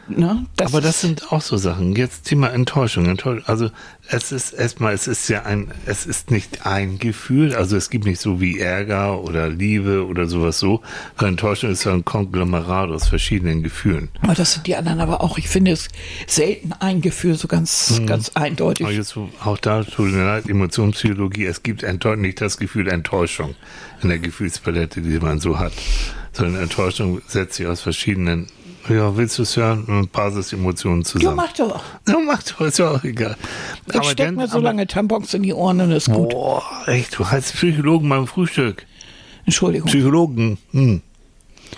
Ne? Aber das sind auch so Sachen. Jetzt Thema Enttäuschung. Enttäuschung. Also es ist erstmal, es ist ja ein, es ist nicht ein Gefühl. Also es gibt nicht so wie Ärger oder Liebe oder sowas so. Enttäuschung ist ja ein Konglomerat aus verschiedenen Gefühlen. Aber das sind die anderen aber auch. Ich finde es selten ein Gefühl so ganz, mhm. ganz eindeutig. Aber jetzt auch da, tut mir leid, Emotionspsychologie, es gibt nicht das Gefühl Enttäuschung in der Gefühlspalette, die man so hat. Sondern Enttäuschung setzt sich aus verschiedenen ja, willst du es hören? Basisemotionen zusammen. Ja, mach doch. Ja, mach doch, ist ja auch egal. Ich aber steck mir so aber, lange Tampons in die Ohren und ist gut. Boah, echt, du heißt Psychologen beim Frühstück. Entschuldigung. Psychologen, hm.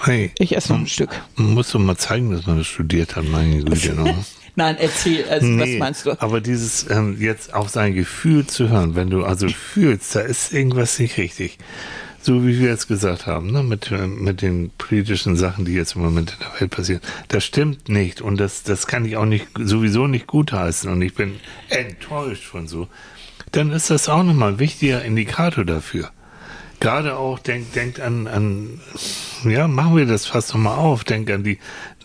Hey. Ich esse noch ein Stück. Man muss doch mal zeigen, dass man das studiert hat, meine Güte. Ne? (laughs) Nein, erzähl, also, nee, was meinst du? Aber dieses ähm, jetzt auf sein Gefühl zu hören, wenn du also fühlst, da ist irgendwas nicht richtig so wie wir jetzt gesagt haben, ne, mit, mit den politischen Sachen, die jetzt im Moment in der Welt passieren. Das stimmt nicht und das, das kann ich auch nicht, sowieso nicht gutheißen und ich bin enttäuscht von so. Dann ist das auch nochmal ein wichtiger Indikator dafür. Gerade auch, denkt denk an, an, ja, machen wir das fast nochmal auf, denk an die,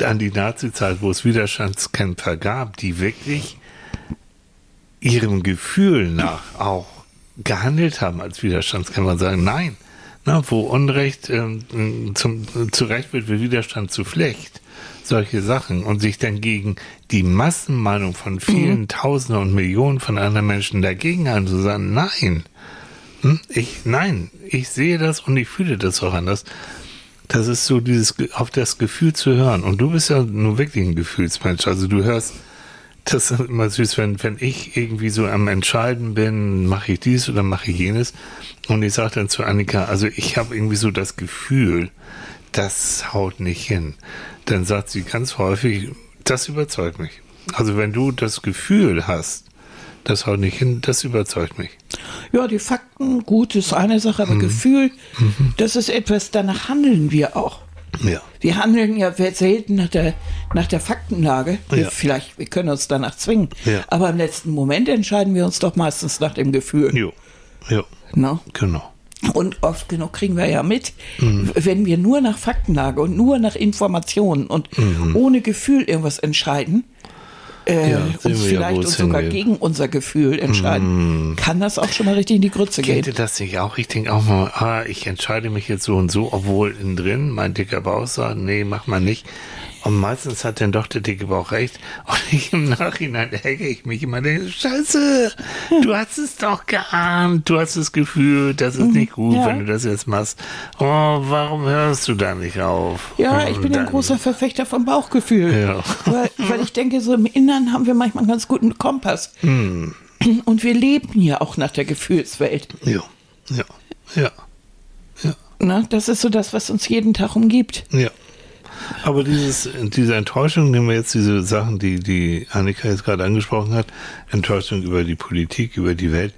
an die Nazi-Zeit, wo es Widerstandskämpfer gab, die wirklich ihrem Gefühl nach auch gehandelt haben als Widerstandskämpfer und sagen, nein, na, wo Unrecht ähm, zum, zu Recht wird, wird Widerstand zu Pflicht. Solche Sachen und sich dann gegen die Massenmeinung von vielen mhm. Tausenden und Millionen von anderen Menschen dagegen an zu sagen, nein, hm, ich, nein, ich sehe das und ich fühle das auch anders. Das ist so dieses, auf das Gefühl zu hören. Und du bist ja nur wirklich ein Gefühlsmensch. Also du hörst, das ist immer süß, wenn, wenn ich irgendwie so am Entscheiden bin, mache ich dies oder mache ich jenes. Und ich sage dann zu Annika, also ich habe irgendwie so das Gefühl, das haut nicht hin. Dann sagt sie ganz häufig, das überzeugt mich. Also wenn du das Gefühl hast, das haut nicht hin, das überzeugt mich. Ja, die Fakten, gut, ist eine Sache, aber mhm. Gefühl, mhm. das ist etwas, danach handeln wir auch. Ja. Wir handeln ja selten nach der, nach der Faktenlage. Wir ja. Vielleicht, wir können uns danach zwingen. Ja. Aber im letzten Moment entscheiden wir uns doch meistens nach dem Gefühl. Jo. Jo. No? Genau. Und oft genug kriegen wir ja mit, mhm. wenn wir nur nach Faktenlage und nur nach Informationen und mhm. ohne Gefühl irgendwas entscheiden, äh, ja, und vielleicht uns sogar hingeht. gegen unser Gefühl entscheiden, mm. kann das auch schon mal richtig in die Grütze gehen. Kennt das nicht auch? Ich denke auch mal, ah, ich entscheide mich jetzt so und so, obwohl innen drin mein dicker Bauch sagt, nee, mach mal nicht. Und meistens hat dann doch der dicke Bauch recht. Und ich im Nachhinein ärgere ich mich immer, denke, Scheiße, du hast es doch geahnt, du hast das Gefühl, das ist nicht gut, ja. wenn du das jetzt machst. Oh, warum hörst du da nicht auf? Ja, ich bin ein großer Verfechter vom Bauchgefühl. Ja. Weil, weil ich denke, so im Innern haben wir manchmal einen ganz guten Kompass. Hm. Und wir leben ja auch nach der Gefühlswelt. Ja, ja, ja. ja. Na, das ist so das, was uns jeden Tag umgibt. Ja. Aber dieses, diese Enttäuschung, nehmen wir jetzt diese Sachen, die, die Annika jetzt gerade angesprochen hat, Enttäuschung über die Politik, über die Welt,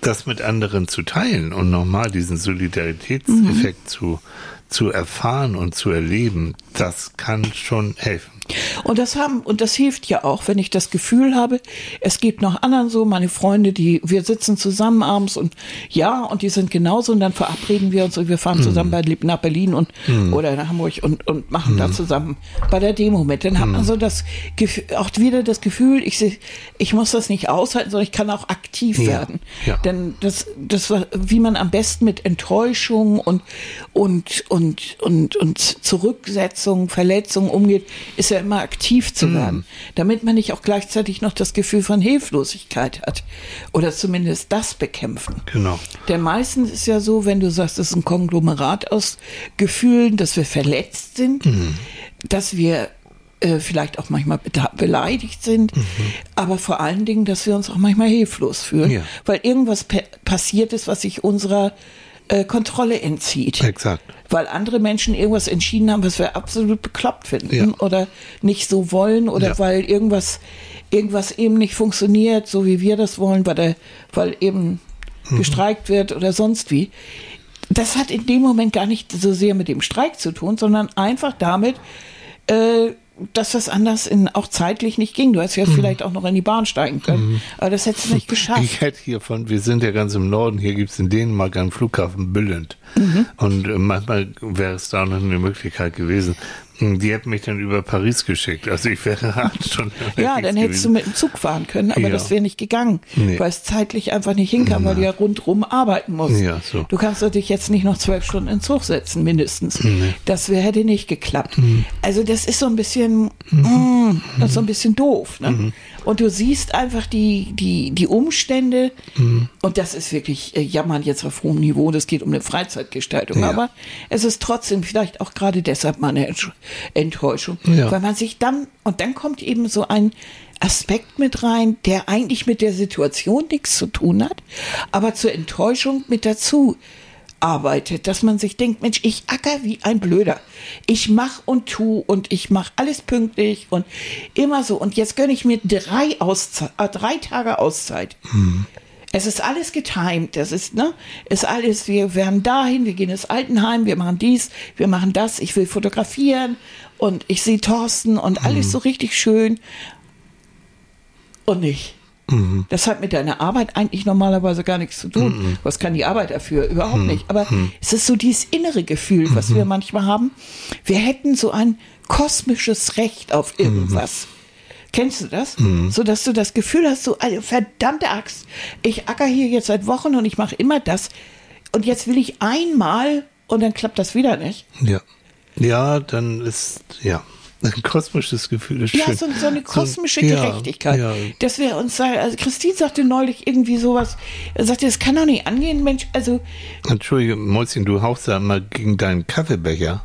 das mit anderen zu teilen und nochmal diesen Solidaritätseffekt mhm. zu, zu erfahren und zu erleben, das kann schon helfen. Und das haben, und das hilft ja auch, wenn ich das Gefühl habe, es geht noch anderen so, meine Freunde, die, wir sitzen zusammen abends und ja, und die sind genauso und dann verabreden wir uns und wir fahren zusammen mm. bei, nach Berlin und, mm. oder nach Hamburg und, und machen mm. da zusammen bei der Demo mit. Dann hat man so das Gefühl, auch wieder das Gefühl, ich, ich muss das nicht aushalten, sondern ich kann auch aktiv ja. werden. Ja. Denn das, das war, wie man am besten mit Enttäuschung und, und, und, und, und Zurücksetzung, Verletzung umgeht, ist ja immer aktiv zu mhm. werden, damit man nicht auch gleichzeitig noch das Gefühl von Hilflosigkeit hat oder zumindest das bekämpfen. Genau. Denn meistens ist ja so, wenn du sagst, es ist ein Konglomerat aus Gefühlen, dass wir verletzt sind, mhm. dass wir äh, vielleicht auch manchmal beleidigt sind, mhm. aber vor allen Dingen, dass wir uns auch manchmal hilflos fühlen, ja. weil irgendwas passiert ist, was sich unserer äh, Kontrolle entzieht. Exakt. Weil andere Menschen irgendwas entschieden haben, was wir absolut bekloppt finden ja. oder nicht so wollen oder ja. weil irgendwas, irgendwas eben nicht funktioniert, so wie wir das wollen, weil, der, weil eben mhm. gestreikt wird oder sonst wie. Das hat in dem Moment gar nicht so sehr mit dem Streik zu tun, sondern einfach damit, äh, dass das anders in, auch zeitlich nicht ging. Du hättest jetzt mhm. vielleicht auch noch in die Bahn steigen können, mhm. aber das hättest du nicht geschafft. Ich hätte hiervon, wir sind ja ganz im Norden, hier gibt es in Dänemark einen Flughafen Bülent. Mhm. Und äh, manchmal wäre es da noch eine Möglichkeit gewesen. Die hätten mich dann über Paris geschickt. Also ich wäre (laughs) acht Stunden Ja, dann hättest du gewesen. mit dem Zug fahren können, aber Ja. das wäre nicht gegangen, Nee. weil es zeitlich einfach nicht hinkam, weil du ja rundrum arbeiten musst. Ja, so. Du kannst dich jetzt nicht noch zwölf Stunden in den Zug setzen, mindestens. Das wär, hätte nicht geklappt. Mhm. Also das ist so ein bisschen, mm, das ist so ein bisschen doof. Ne? Mhm. Und du siehst einfach die, die, die Umstände Mhm. und das ist wirklich äh, Jammern jetzt auf hohem Niveau, das geht um eine Freizeitgestaltung. Ja. Aber es ist trotzdem vielleicht auch gerade deshalb mal eine Enttäuschung, Ja. weil man sich dann, und dann kommt eben so ein Aspekt mit rein, der eigentlich mit der Situation nichts zu tun hat, aber zur Enttäuschung mit dazu arbeitet, dass man sich denkt, Mensch, ich acker wie ein Blöder. Ich mach und tu und ich mach alles pünktlich und immer so. Und jetzt gönne ich mir drei, Auszei äh, drei Tage Auszeit. Es ist alles getimed, das ist, ne, ist alles, wir werden dahin, wir gehen ins Altenheim, wir machen dies, wir machen das, ich will fotografieren und ich sehe Thorsten und alles so richtig schön und nicht. Das hat mit deiner Arbeit eigentlich normalerweise gar nichts zu tun. Was kann die Arbeit dafür? Überhaupt nicht. Aber es ist so dieses innere Gefühl, was wir manchmal haben. Wir hätten so ein kosmisches Recht auf irgendwas. Kennst du das? So dass du das Gefühl hast, so eine verdammte Axt. Ich acker hier jetzt seit Wochen und ich mache immer das. Und jetzt will ich einmal und dann klappt das wieder nicht. Ja. Ja, dann ist, ja, ein kosmisches Gefühl ist Ja, schön. so, so eine kosmische ja, Gerechtigkeit. Ja, Dass wir uns sagen, also Christine sagte neulich irgendwie sowas, er sagte, das kann doch nicht angehen, Mensch, also Entschuldige, Mäuschen, du haust da immer gegen deinen Kaffeebecher.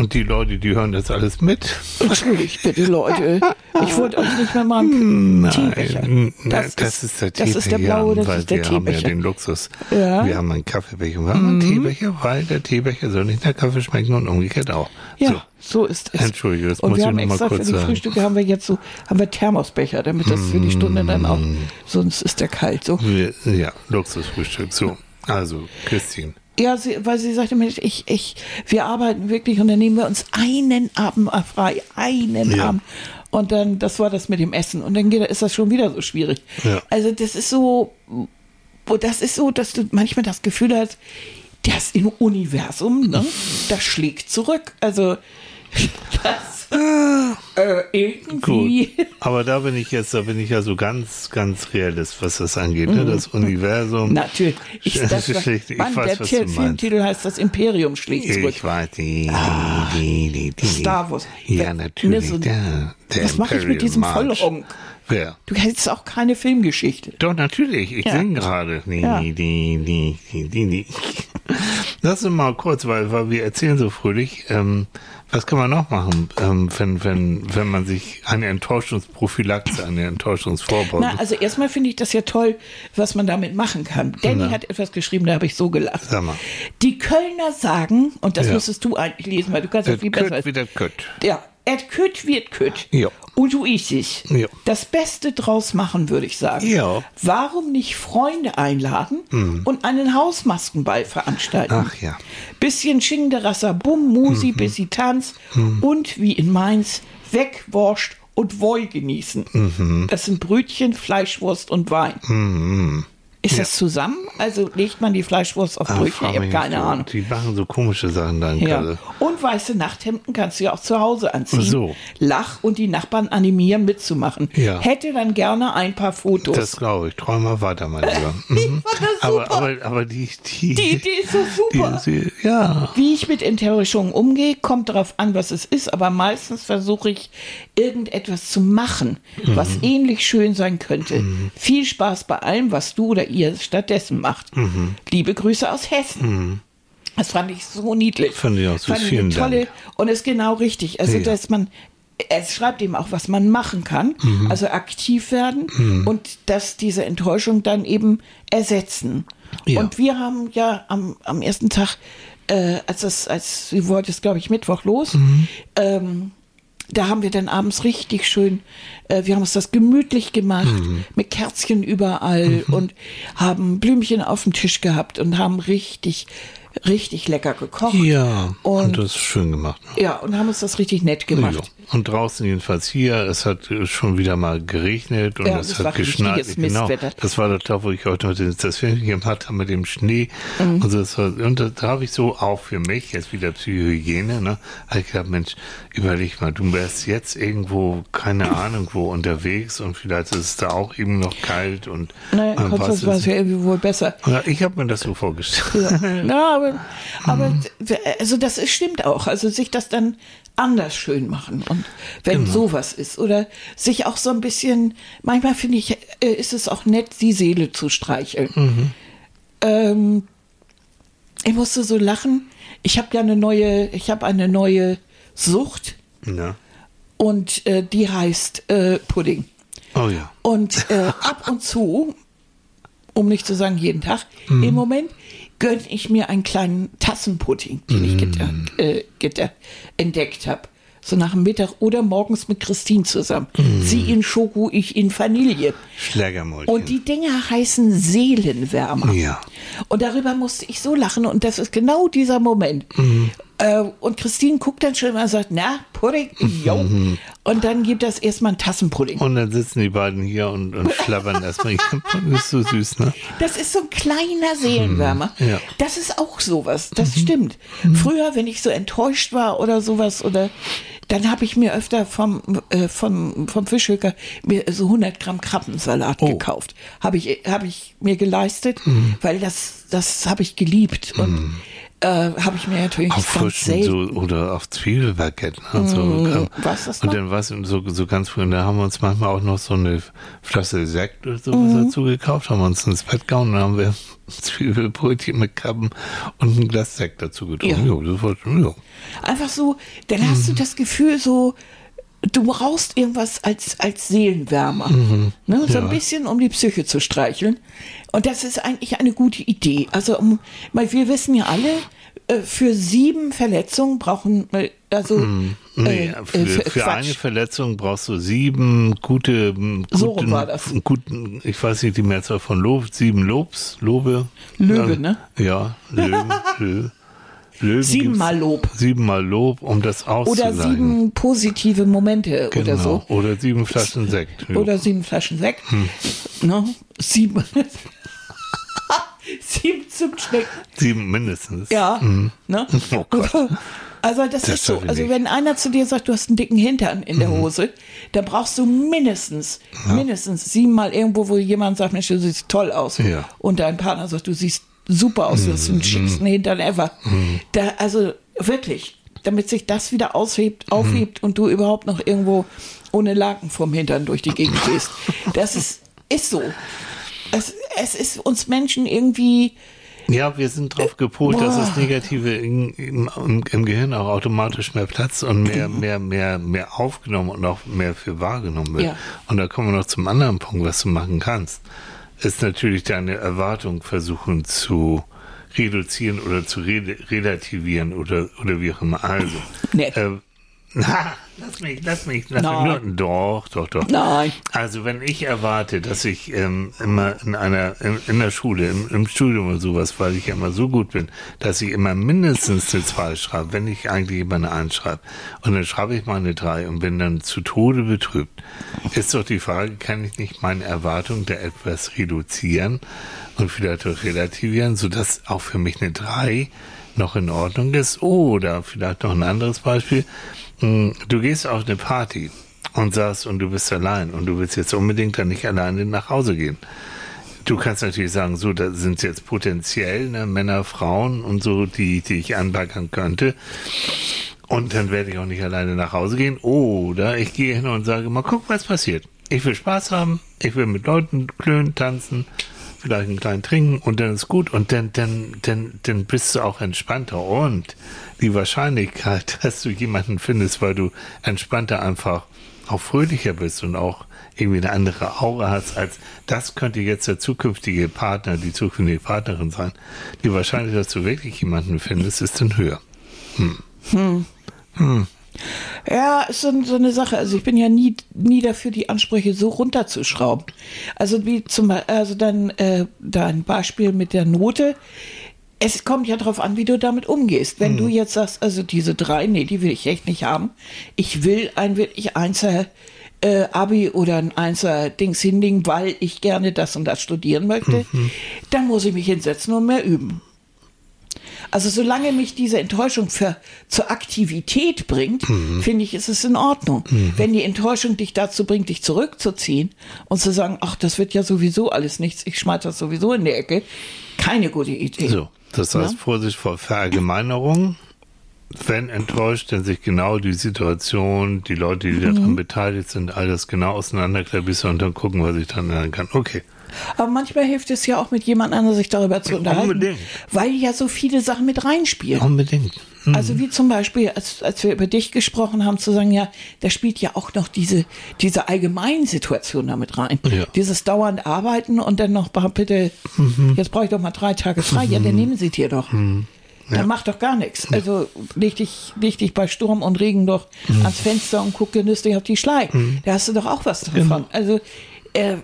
Und die Leute, die hören das alles mit. entschuldigt bitte Leute, ich wollte euch nicht mehr mal einen Teebecher. Nein, Das, das, ist der das Teebecher. ist der blaue, das ist der wir haben ja Teebecher. den Luxus. Ja. Mhm. Wir haben einen Kaffeebecher. Wir haben einen Teebecher, weil der Teebecher soll nicht nach Kaffee schmecken und umgekehrt auch. Ja, so, ist es. Entschuldige, das Und muss wir ich haben extra kurz für die sagen. Frühstücke haben wir jetzt so, haben wir Thermosbecher, damit das für die Stunde dann auch, Mm. sonst ist der kalt. So. Wir, ja, Luxusfrühstück. So, also, Christine. Ja, sie, weil sie sagte, Mensch, ich, ich, wir arbeiten wirklich und dann nehmen wir uns einen Abend frei, einen Ja. Abend. Und dann, das war das mit dem Essen. Und dann geht, ist das schon wieder so schwierig. Ja. Also das ist so, das ist so, dass du manchmal das Gefühl hast, das im Universum, ne, das schlägt zurück. Also das äh, irgendwie. Gut. Aber da bin ich jetzt, da bin ich ja so ganz, ganz realist, was das angeht. Ne? Das Universum. Natürlich. Ich, das, (laughs) Schlicht, ich Mann, weiß, der was Ti- du meinst. Filmtitel heißt Das Imperium schlägt zurück. Ich weiß, die, die, die, die, die. Star Wars. Ja, natürlich. ne, so- der, der Was mache ich mit diesem. Vollhonk? Wer? Du hättest auch keine Filmgeschichte. Doch, natürlich. Ich Ja. singe gerade. Ja. Lass uns mal kurz, weil, weil wir erzählen so fröhlich. Ähm, was kann man noch machen, ähm, wenn, wenn, wenn man sich eine Enttäuschungsprophylaxe, eine Enttäuschungsvorbeugung. Na, also erstmal finde ich das ja toll, was man damit machen kann. Danny Na. hat etwas geschrieben, da habe ich so gelacht. Sag mal. Die Kölner sagen, und das Ja. müsstest du eigentlich lesen, weil du kannst das das viel besser. wieder köt. Ja, et kütt wird kütt. Ja. Und du isst es. Ja. Das Beste draus machen, würde ich sagen. Ja. Mhm. Warum nicht Freunde einladen und einen Hausmaskenball veranstalten? Ach ja. Bisschen Schingderasser, Bum, Musi, Mhm. Bissi, Tanz und wie in Mainz, Wegwurscht und Woi genießen. Mhm. Das sind Brötchen, Fleischwurst und Wein. Ist das zusammen? Also legt man die Fleischwurst auf Ach, Brötchen? Ich habe keine nicht, Ahnung. Die machen so komische Sachen dann Ja. Und weiße Nachthemden kannst du ja auch zu Hause anziehen. So. Lach und die Nachbarn animieren mitzumachen. Ja. Hätte dann gerne ein paar Fotos. Das glaube ich. Träum mal weiter, mein Lieber. (laughs) Mhm. aber, aber, aber die, die, die Idee ist so super. Die, die, ja. Wie ich mit Enttäuschungen umgehe, kommt darauf an, was es ist, aber meistens versuche ich, irgendetwas zu machen, was Mhm. ähnlich schön sein könnte. Viel Spaß bei allem, was du oder ihr stattdessen macht. Mhm. Liebe Grüße aus Hessen. Das fand ich so niedlich. Fand ich auch so. Fand Vielen tolle Dank. und ist genau richtig. Also, Ja. dass man es schreibt eben auch, was man machen kann, Mhm. also aktiv werden und dass diese Enttäuschung dann eben ersetzen. Ja. Und wir haben ja am, am ersten Tag, äh, als das, als sie wollte es, glaube ich, Mittwoch los, Mhm. ähm, da haben wir dann abends richtig schön, äh, wir haben uns das gemütlich gemacht, Mhm. mit Kerzchen überall und haben Blümchen auf dem Tisch gehabt und haben richtig, richtig lecker gekocht. Ja, und, Und das ist schön gemacht. ja, und haben uns das richtig nett gemacht. Und draußen jedenfalls hier, es hat schon wieder mal geregnet und Ja, es hat geschneit. Genau, das war doch da, wo ich heute das Film gemacht habe mit dem Schnee. Mhm. Und, so, das war, und da, da habe ich so auch für mich, jetzt wieder Psychohygiene, ne, habe ich gedacht, Mensch, überleg mal, du wärst jetzt irgendwo, keine (laughs) Ahnung wo, unterwegs und vielleicht ist es da auch eben noch kalt und Naja, man weiß Konstanz es war es ja irgendwie wohl besser. ja, ich habe mir das so vorgestellt. Ja, ja aber, (laughs) aber also das stimmt auch. Also sich das dann anders schön machen und wenn sowas ist oder sich auch so ein bisschen, manchmal finde ich, äh, ist es auch nett, die Seele zu streicheln. Ähm, ich musste so lachen. Ich habe ja eine neue, ich habe eine neue Sucht Ja. und äh, die heißt äh, Pudding. Oh ja. Und äh, ab und zu, um nicht zu sagen jeden Tag, Mhm. im Moment gönne ich mir einen kleinen Tassenpudding, den ich geta Mhm. äh, geta entdeckt habe. So nach dem Mittag oder morgens mit Christine zusammen. Mhm. Sie in Schoko, ich in Vanille. Schlägermäulchen. Und die Dinger heißen Seelenwärmer. Ja. Und darüber musste ich so lachen und das ist genau dieser Moment. Mhm. Äh, und Christine guckt dann schon mal und sagt, na, Pudding, (laughs) jo. Und dann gibt das erstmal einen Tassenpudding. Und dann sitzen die beiden hier und, und schlabbern erstmal. (laughs) Das ist so süß, ne? Das ist so ein kleiner Seelenwärmer. Mhm. Ja. Das ist auch sowas, das stimmt. Früher, wenn ich so enttäuscht war oder sowas, oder dann habe ich mir öfter vom, äh, vom, vom Fischhöker mir so 100 Gramm Krabbensalat Oh. gekauft. Habe ich, hab ich mir geleistet, Mhm. weil das, das habe ich geliebt. Und äh, habe ich mir natürlich Auf frischen so, oder auf Zwiebelbaguette. Ne? So, ähm, was ist und dann was so, so ganz früh, und da haben wir uns manchmal auch noch so eine Flasche Sekt oder sowas Mhm. dazu gekauft, haben wir uns ins Bett gehauen und dann haben wir Zwiebelbrötchen mit Krabben und ein Glas Sekt dazu getrunken. Ja. Jo, das war jo. Einfach so, dann hast du das Gefühl so, du brauchst irgendwas als, als Seelenwärmer. Ne? So Mhm. Ja. ein bisschen, um die Psyche zu streicheln. Und das ist eigentlich eine gute Idee. Also, um, weil wir wissen ja alle, äh, für sieben Verletzungen brauchen, äh, also, Nee, äh, für, äh, für eine Verletzung brauchst du sieben gute, guten, So war das. guten, ich weiß nicht die Mehrzahl von Lob, sieben Lobs, Lobe. Löwe, Ja, ne? Ja, Löwen, (laughs) Lö, Löwen. Siebenmal Lob. Siebenmal Lob, um das Oder auszugleichen. sieben positive Momente genau. oder so. Oder sieben Flaschen Sekt. Jo. (laughs) Oder sieben Flaschen Sekt. Hm. Ne? Sieben. (laughs) sieben Zimtschnecken. sieben mindestens. Ja. Ne? (laughs) Oh Gott. Also das, Das ist so, also. Mhm. wenn einer zu dir sagt, du hast einen dicken Hintern in der Hose, dann brauchst du mindestens, mindestens siebenmal irgendwo, wo jemand sagt, Mensch, du siehst toll aus. Ja. Mhm. Und dein Partner sagt, du siehst super aus, du hast den schicksten Hintern ever. Da, also wirklich, damit sich das wieder aushebt, Mhm. aufhebt und du überhaupt noch irgendwo ohne Laken vom Hintern durch die Gegend gehst. Das ist, ist so. Es, es ist uns Menschen irgendwie, Ja, wir sind drauf gepolt, dass Boah. das Negative in, im, im, Gehirn auch automatisch mehr Platz und mehr, mehr, mehr, mehr aufgenommen und auch mehr für wahrgenommen wird. Ja. Und da kommen wir noch zum anderen Punkt, was du machen kannst. Ist natürlich deine Erwartung versuchen zu reduzieren oder zu re relativieren oder, oder wie auch immer. Also, Nee. äh, na, lass mich, lass mich, lass Nein. mich nur, doch, doch, doch. Nein. Also wenn ich erwarte, dass ich ähm, immer in einer in, in der Schule, im, im Studium oder sowas, weil ich ja immer so gut bin, dass ich immer mindestens eine 2 schreibe, wenn ich eigentlich immer eine 1 schreibe. Und dann schreibe ich mal eine 3 und bin dann zu Tode betrübt. Ist doch die Frage, kann ich nicht meine Erwartung da etwas reduzieren und vielleicht auch relativieren, sodass auch für mich eine 3 noch in Ordnung ist? Oder vielleicht noch ein anderes Beispiel. Hm, Du gehst auf eine Party und sagst, und du bist allein und du willst jetzt unbedingt dann nicht alleine nach Hause gehen. Du kannst natürlich sagen, so, da sind jetzt potenziell ne, Männer, Frauen und so, die, die ich anbaggern könnte. Und dann werde ich auch nicht alleine nach Hause gehen. Oder ich gehe hin und sage, mal guck, was passiert. Ich will Spaß haben, ich will mit Leuten klönen, tanzen, vielleicht einen kleinen trinken und dann ist gut. Und dann, dann, dann, dann bist du auch entspannter. Und die Wahrscheinlichkeit, (laughs) dass du jemanden findest, weil du entspannter einfach auch fröhlicher bist und auch irgendwie eine andere Aura hast, als das könnte jetzt der zukünftige Partner, die zukünftige Partnerin sein. Die Wahrscheinlichkeit, dass du wirklich jemanden findest, ist dann höher. Ja, ist so, so eine Sache. Also ich bin ja nie, nie dafür, die Ansprüche so runterzuschrauben. Also wie zum Beispiel, also dann äh, da ein Beispiel mit der Note. es kommt ja darauf an, wie du damit umgehst. Wenn du jetzt sagst, also diese drei, nee, die will ich echt nicht haben. Ich will ein wirklich Einser äh, Abi oder ein Einser Dings hinlegen, weil ich gerne das und das studieren möchte, dann muss ich mich hinsetzen und mehr üben. Also solange mich diese Enttäuschung für, zur Aktivität bringt, finde ich, ist es in Ordnung. Wenn die Enttäuschung dich dazu bringt, dich zurückzuziehen und zu sagen, ach, das wird ja sowieso alles nichts, ich schmeiß das sowieso in die Ecke, keine gute Idee. So, das heißt Ja. Vorsicht vor Verallgemeinerung. Wenn enttäuscht, dann sich genau die Situation, die Leute, die Mhm. daran beteiligt sind, alles genau auseinanderklabüsse und dann gucken, was ich dann ändern kann. Okay. Aber manchmal hilft es ja auch mit jemand anderem, sich darüber zu unterhalten. Unbedingt. Weil ja so viele Sachen mit reinspielen. Unbedingt. Hm. Also wie zum Beispiel, als, als wir über dich gesprochen haben, zu sagen, ja, da spielt ja auch noch diese, diese Allgemeinsituation damit rein. Ja. Dieses dauernd Arbeiten und dann noch, bitte, Mhm. jetzt brauche ich doch mal drei Tage frei. Ja, dann nehmen sie dir doch. Mhm. Dann mach doch gar nichts. Also leg dich, leg dich bei Sturm und Regen doch Mhm. ans Fenster und guck genüsslich auf die Schlei. Da hast du doch auch was davon. Genau. Also äh,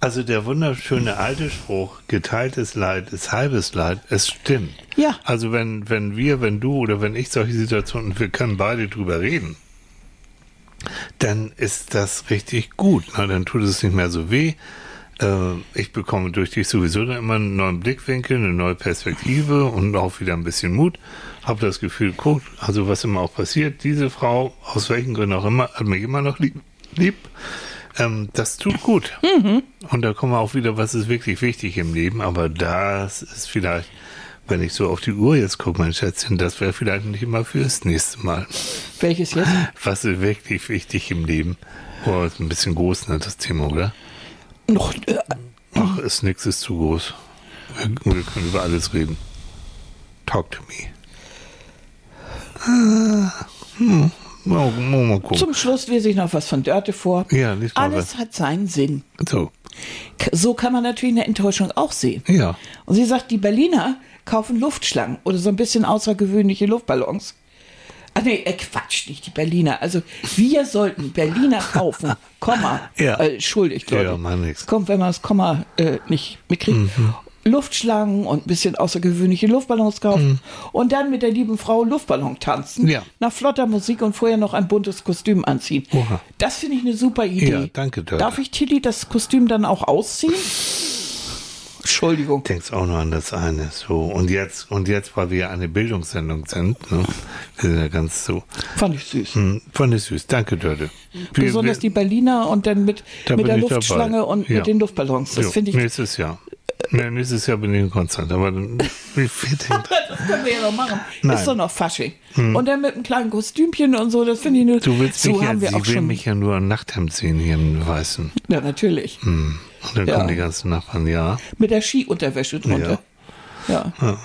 Also der wunderschöne alte Spruch, geteiltes Leid ist halbes Leid, es stimmt. Ja. Also wenn, wenn wir, wenn du oder wenn ich solche Situationen, wir können beide drüber reden, dann ist das richtig gut. Na, dann tut es nicht mehr so weh. Äh, ich bekomme durch dich sowieso dann immer einen neuen Blickwinkel, eine neue Perspektive und auch wieder ein bisschen Mut. Habe das Gefühl, guck, also was immer auch passiert, diese Frau, aus welchen Gründen auch immer, hat mich immer noch lieb. lieb. Ähm, das tut gut. Und da kommen wir auch wieder, was ist wirklich wichtig im Leben. Aber das ist vielleicht, wenn ich so auf die Uhr jetzt gucke, mein Schätzchen, das wäre vielleicht nicht immer fürs nächste Mal. welches jetzt? Was ist wirklich wichtig im Leben? Oh, ist ein bisschen groß, ne, das Thema, oder? Noch, äh, Ach, ist nix, ist zu groß. Wir, wir können über alles reden. Talk to me. Ah, hm, mal, mal, mal gucken. zum Schluss lese ich noch was von Dörte vor. Ja, lies mal Alles hat seinen Sinn. So, So kann man natürlich eine Enttäuschung auch sehen. ja. Und sie sagt, die Berliner kaufen Luftschlangen oder so ein bisschen außergewöhnliche Luftballons. Ach nee, äh, Quatsch, nicht die Berliner. Also wir sollten Berliner (laughs) kaufen, Komma, Ja. äh, entschuldigt, Leute. Ja, nix. Kommt, wenn man das Komma äh, nicht mitkriegt. Luftschlangen und ein bisschen außergewöhnliche Luftballons kaufen und dann mit der lieben Frau Luftballon tanzen. Ja. Nach flotter Musik und vorher noch ein buntes Kostüm anziehen. Oha. Das finde ich eine super Idee. Ja, danke, Dörte. Darf ich Tilly das Kostüm dann auch ausziehen? Entschuldigung. denkst auch noch an das eine. So, und jetzt, und jetzt, weil wir eine Bildungssendung sind, ne, wir sind ja ganz so. Fand ich süß. Hm, fand ich süß. Danke, Dörte. Wir- Besonders wir- die Berliner und dann mit, Da mit der ich dabei. Luftschlange und Ja. mit den Luftballons. Das finde ich. Nächstes Jahr. Nee, nächstes Jahr bin ich in Konstanz, aber wie viel? (laughs) Das können wir ja noch machen. Nein. Ist doch noch Fasching. Und dann mit einem kleinen Kostümchen und so, das finde ich nur. Du willst so mich ja, wir sie will schon. mich ja nur ein Nachthemd sehen hier im Weißen. Ja, natürlich. Hm. Und dann Ja. kommen die ganzen Nachbarn, ja. Mit der Skiunterwäsche drunter. Ja. War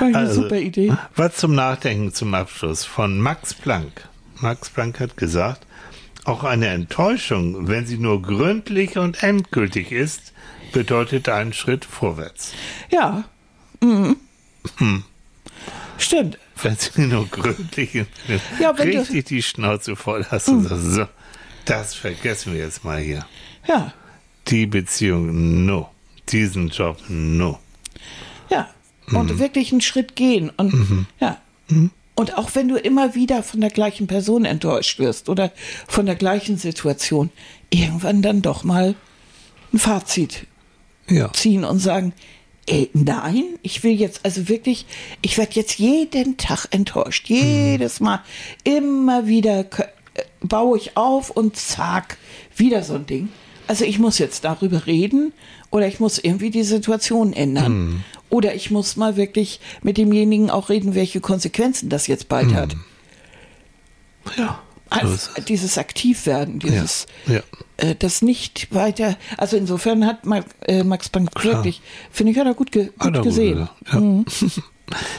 eine Also, super Idee. Was zum Nachdenken zum Abschluss von Max Planck. Max Planck hat gesagt, auch eine Enttäuschung, wenn sie nur gründlich und endgültig ist, bedeutet einen Schritt vorwärts. Ja. Mhm. Stimmt. Wenn sie nur gründlich Ja, richtig die Schnauze voll hast und sagst, so, das vergessen wir jetzt mal hier. Ja. Die Beziehung, no. Diesen Job, no. Ja. Und wirklich einen Schritt gehen. Und ja. Und auch wenn du immer wieder von der gleichen Person enttäuscht wirst oder von der gleichen Situation, irgendwann dann doch mal ein Fazit Ja. ziehen und sagen, ey, nein, ich will jetzt, also wirklich, ich werde jetzt jeden Tag enttäuscht. Jedes Mal, immer wieder äh, baue ich auf und zack, wieder so ein Ding. Also ich muss jetzt darüber reden oder ich muss irgendwie die Situation ändern. Oder ich muss mal wirklich mit demjenigen auch reden, welche Konsequenzen das jetzt bald hat. Ja. So Also, es. dieses Aktivwerden, dieses Ja. äh, das nicht weiter. Also insofern hat Max, äh, Max Planck wirklich, finde ich, hat er gut, ge gut er gesehen. gut Ja.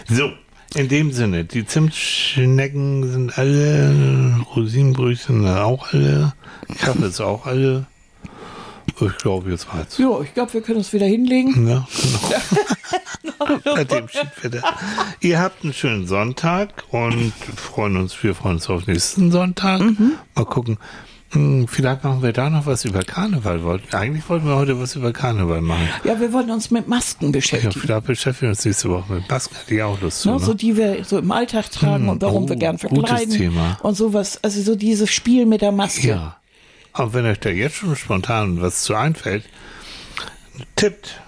(laughs) so, in dem Sinne, die Zimtschnecken sind alle, Rosinenbrötchen sind auch alle, Kaffee ist auch alle. Ich glaube, jetzt reicht's. Ja, ich glaube, wir können uns wieder hinlegen. Ja, genau. (laughs) Bei dem Schiedwetter. Ihr habt einen schönen Sonntag und freuen uns, wir freuen uns auf nächsten Sonntag. Mal gucken. Hm, vielleicht machen wir da noch was über Karneval. Wollten- Eigentlich wollten wir heute was über Karneval machen. Ja, wir wollen uns mit Masken Ja, beschäftigen. vielleicht beschäftigen wir uns nächste Woche mit Masken. Ich auch Lust zu. Ne, Ne? so die wir so im Alltag tragen und warum oh, wir gern gutes verkleiden Thema. und sowas. Also so dieses Spiel mit der Maske. Ja. Aber wenn euch da jetzt schon spontan was zu einfällt, tippt.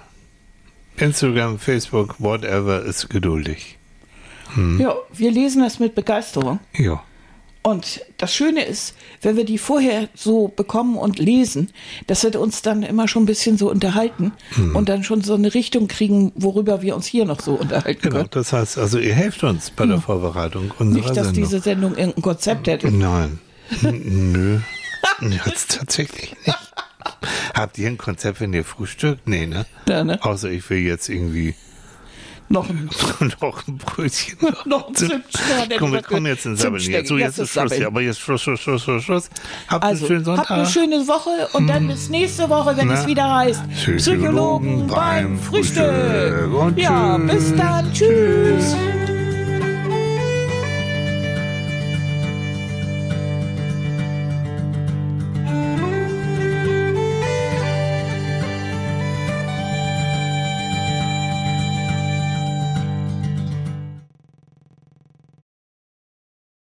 Instagram, Facebook, whatever, ist geduldig. ja, wir lesen das mit Begeisterung. Ja. Und das Schöne ist, wenn wir die vorher so bekommen und lesen, dass wir uns dann immer schon ein bisschen so unterhalten Hm. und dann schon so eine Richtung kriegen, worüber wir uns hier noch so unterhalten Genau, können. das heißt, also ihr helft uns bei der Vorbereitung unserer Nicht, dass Sendung. diese Sendung irgendein Konzept hätte. Nein. Nö. (laughs) Jetzt tatsächlich nicht. Habt ihr ein Konzept, wenn ihr frühstückt? Nee, ne? Ja, ne? Außer ich will jetzt irgendwie Noch ein, (laughs) noch ein Brötchen. (laughs) noch ein Zimtstern. Komm, wir kommen jetzt in Sabbeln. Jetzt, so, jetzt ist Schluss. Ja, aber jetzt Schluss, Schluss, Schluss, Schluss, Schluss. Habt Also, einen schönen Sonntag. habt eine schöne Woche und dann bis nächste Woche, wenn Na, es wieder heißt Psychologen Psychologen beim Frühstück. Frühstück. Ja, tschüss. bis dann. Tschüss.